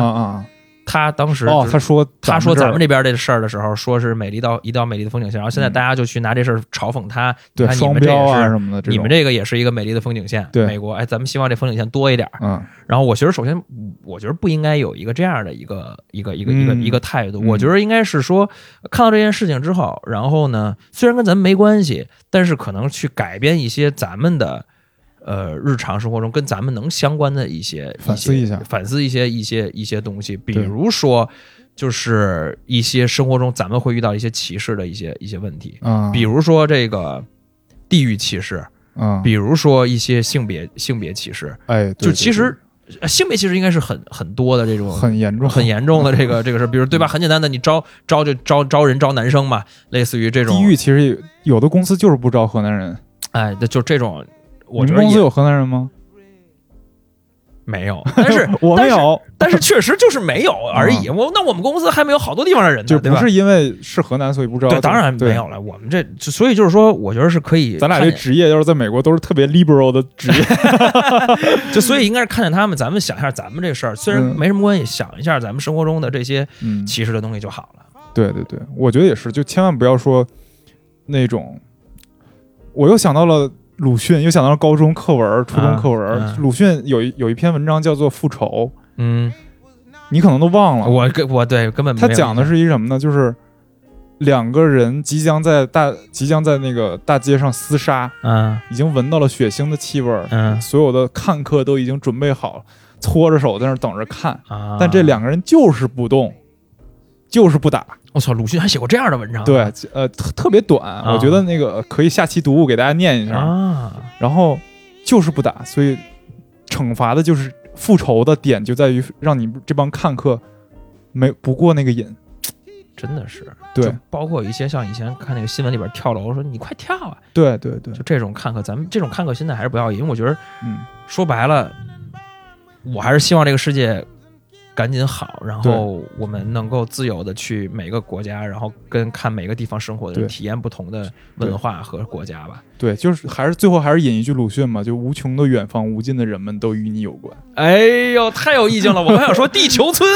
啊啊她当时啊！哦就，是他说他说咱们这这边这事儿的时候，说是美丽到一道美丽的风景线，然后现在嗯大家就去拿这事儿嘲讽她，你对你们这双标啊什么的，你们这个也是一个美丽的风景线，对美国哎，咱们希望这风景线多一点儿。嗯然后我觉得，首先，我觉得不应该有一个这样的一个一个一个一个嗯一个态度。嗯我觉得应该是说，看到这件事情之后，然后呢，虽然跟咱们没关系，但是可能去改变一些咱们的呃日常生活中跟咱们能相关的一些反思一下。反思一些一些一些东西，比如说。就是一些生活中咱们会遇到一些歧视的一些一些问题，啊，比如说这个地域歧视，啊，比如说一些性别性别歧视，哎，对就其实呃性别歧视应该是很很多的这种很严重，很严重的这个 这个事，比如对吧？很简单的，你招招就招招人招男生嘛，类似于这种。地域其实有有的公司就是不招河南人，哎，那就这种，我你觉得也们公司有河南人吗？没有，但是 我没，有，但是但是确实就是没有 而已。我那我们公司还没有好多地方的人呢，就？不是因为是河南所以不招，对，当然没有了。我们这所以就是说，我觉得是可以，咱俩这职业要是在美国都是特别 liberal 的职业，就所以应该是看见他们，咱们想一下咱们这事儿，虽然嗯没什么关系，想一下咱们生活中的这些嗯，歧视的东西就好了。对对对，我觉得也是，就千万不要说那种，我又想到了鲁迅，又想到了高中课文、初中课文。嗯鲁迅有一有一篇文章叫做《复仇》，嗯，你可能都忘了。我跟我对根本没他讲的是一什么呢？就是两个人即将在大即将在那个大街上厮杀，嗯已经闻到了血腥的气味儿，嗯所有的看客都已经准备好，搓着手在那等着看，啊，但这两个人就是不动，就是不打。我操，鲁迅还写过这样的文章啊，对，呃，特特别短，我觉得那个可以下期读物给大家念一下。啊，然后就是不打，所以惩罚的就是复仇的点就在于让你这帮看客没不过那个瘾。真的是。对。包括一些像以前看那个新闻里边跳楼说你快跳啊，对对对。就，这种看客，咱们这种看客心态还是不要，因为我觉得嗯，说白了，我还是希望这个世界赶紧好，然后我们能够自由的去每个国家，然后跟看每个地方生活的人体验不同的文化和国家吧。对，就是还是最后还是引一句鲁迅嘛，就无穷的远方，无尽的人们都与你有关。哎呦，太有意境了！我还想说地球村，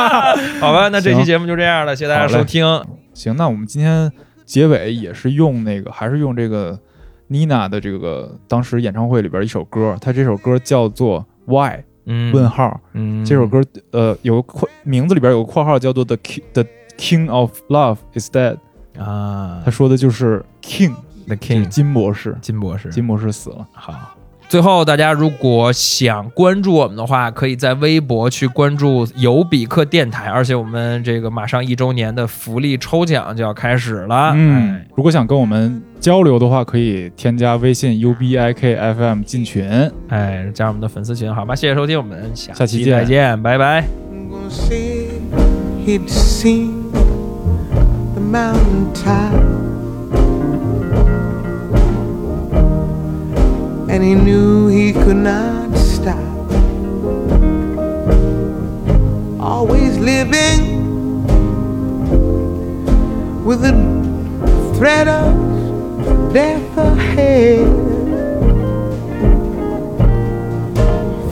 好吧，那这期节目就这样了，谢谢大家收听。行，那我们今天结尾也是用那个，还是用这个妮娜的这个当时演唱会里边一首歌，它这首歌叫做 Why 嗯，问号。嗯，这首歌呃有个括名字里边有个括号叫做 The King The King of Love is dead，啊他说的就是 King，The King 金博士，金博士，金博士死了。好。最后，大家如果想关注我们的话，可以在微博去关注尤比克电台，而且我们这个马上一周年的福利抽奖就要开始了。嗯哎，如果想跟我们交流的话，可以添加微信 U B I K F M 进群。哎，加入我们的粉丝群，好吧？谢谢收听，我们下下期见再见，拜拜。I'm gonna say he'd seen the mountain top. And he knew he could not stop. Always living with a threat of death ahead.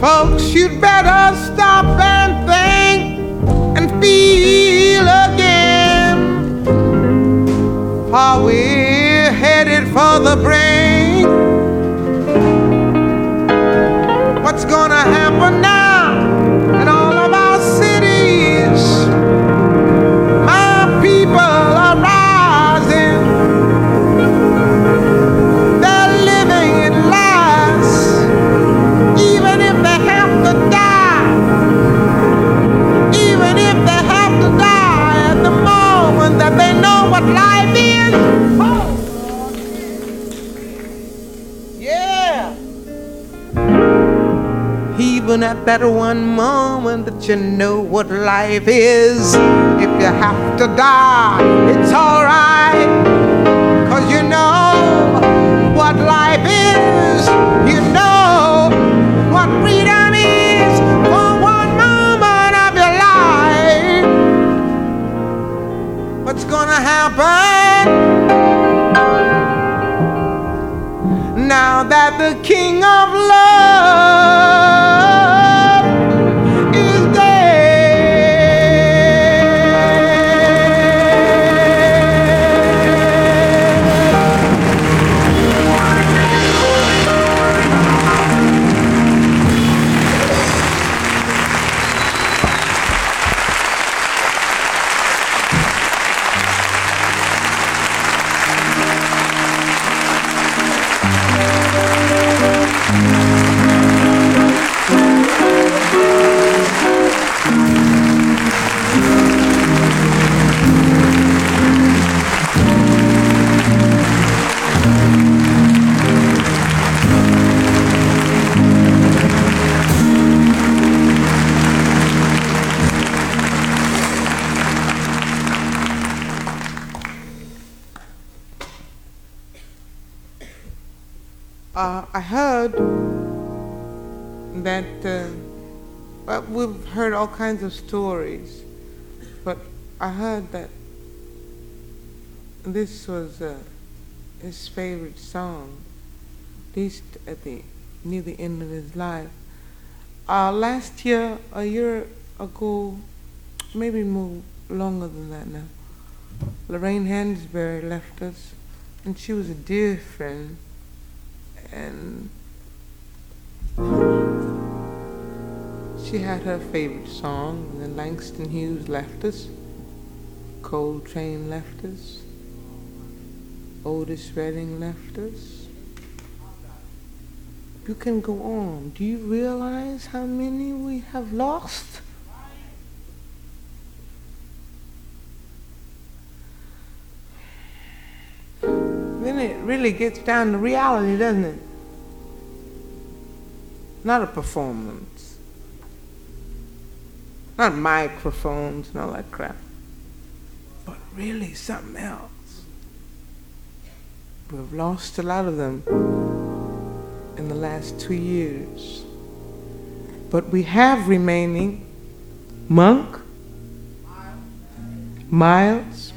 Folks, you'd better stop and think and feel again. For we're headed for the brink. Even at that one moment that you know what life is, if you have to die, it's alright. Cause you know what life is. You know what freedom is for one moment of your life. What's gonna happen now that the King of Love kinds of stories, but I heard that this was uh, his favorite song, at least at the near the end of his life. Uh, last year, a year ago, maybe more longer than that now, Lorraine Hansberry left us, and she was a dear friend, and she had her favorite song, and then Langston Hughes left us, Coltrane left us, Otis Redding left us. You can go on. Do you realize how many we have lost? Then it really gets down to reality, doesn't it? Not a performance. Not microphones and all that crap. But really something else. We've lost a lot of them in the last two years. But we have remaining Monk, Miles.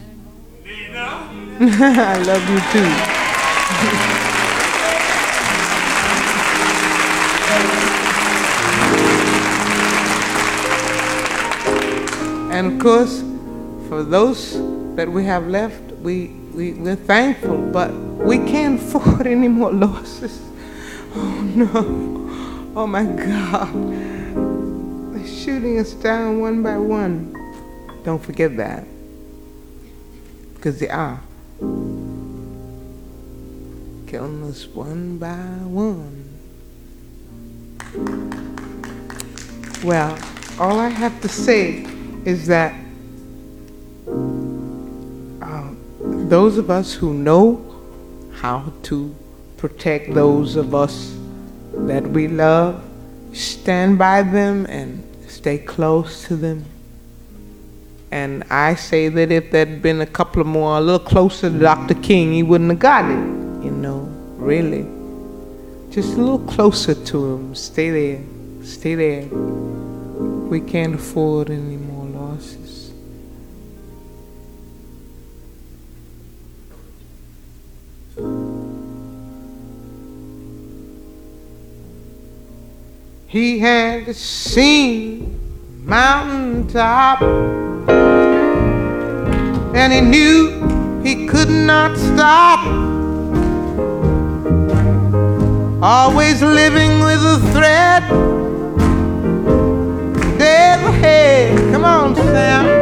I love you too. and of course, for those that we have left, we, we, we're thankful, but we can't afford any more losses. Oh no. Oh my God. They're shooting us down one by one. Don't forget that. Because they are. Killing us one by one. Well, all I have to say is that uh, those of us who know how to protect those of us that we love, stand by them and stay close to them. And I say that if there'd been a couple of more, a little closer to Dr. King, he wouldn't have got it, you know, really. Just a little closer to him. Stay there. Stay there. We can't afford any He had seen mountaintop and he knew he could not stop. Always living with a threat. Dead ahead. Come on, Sam.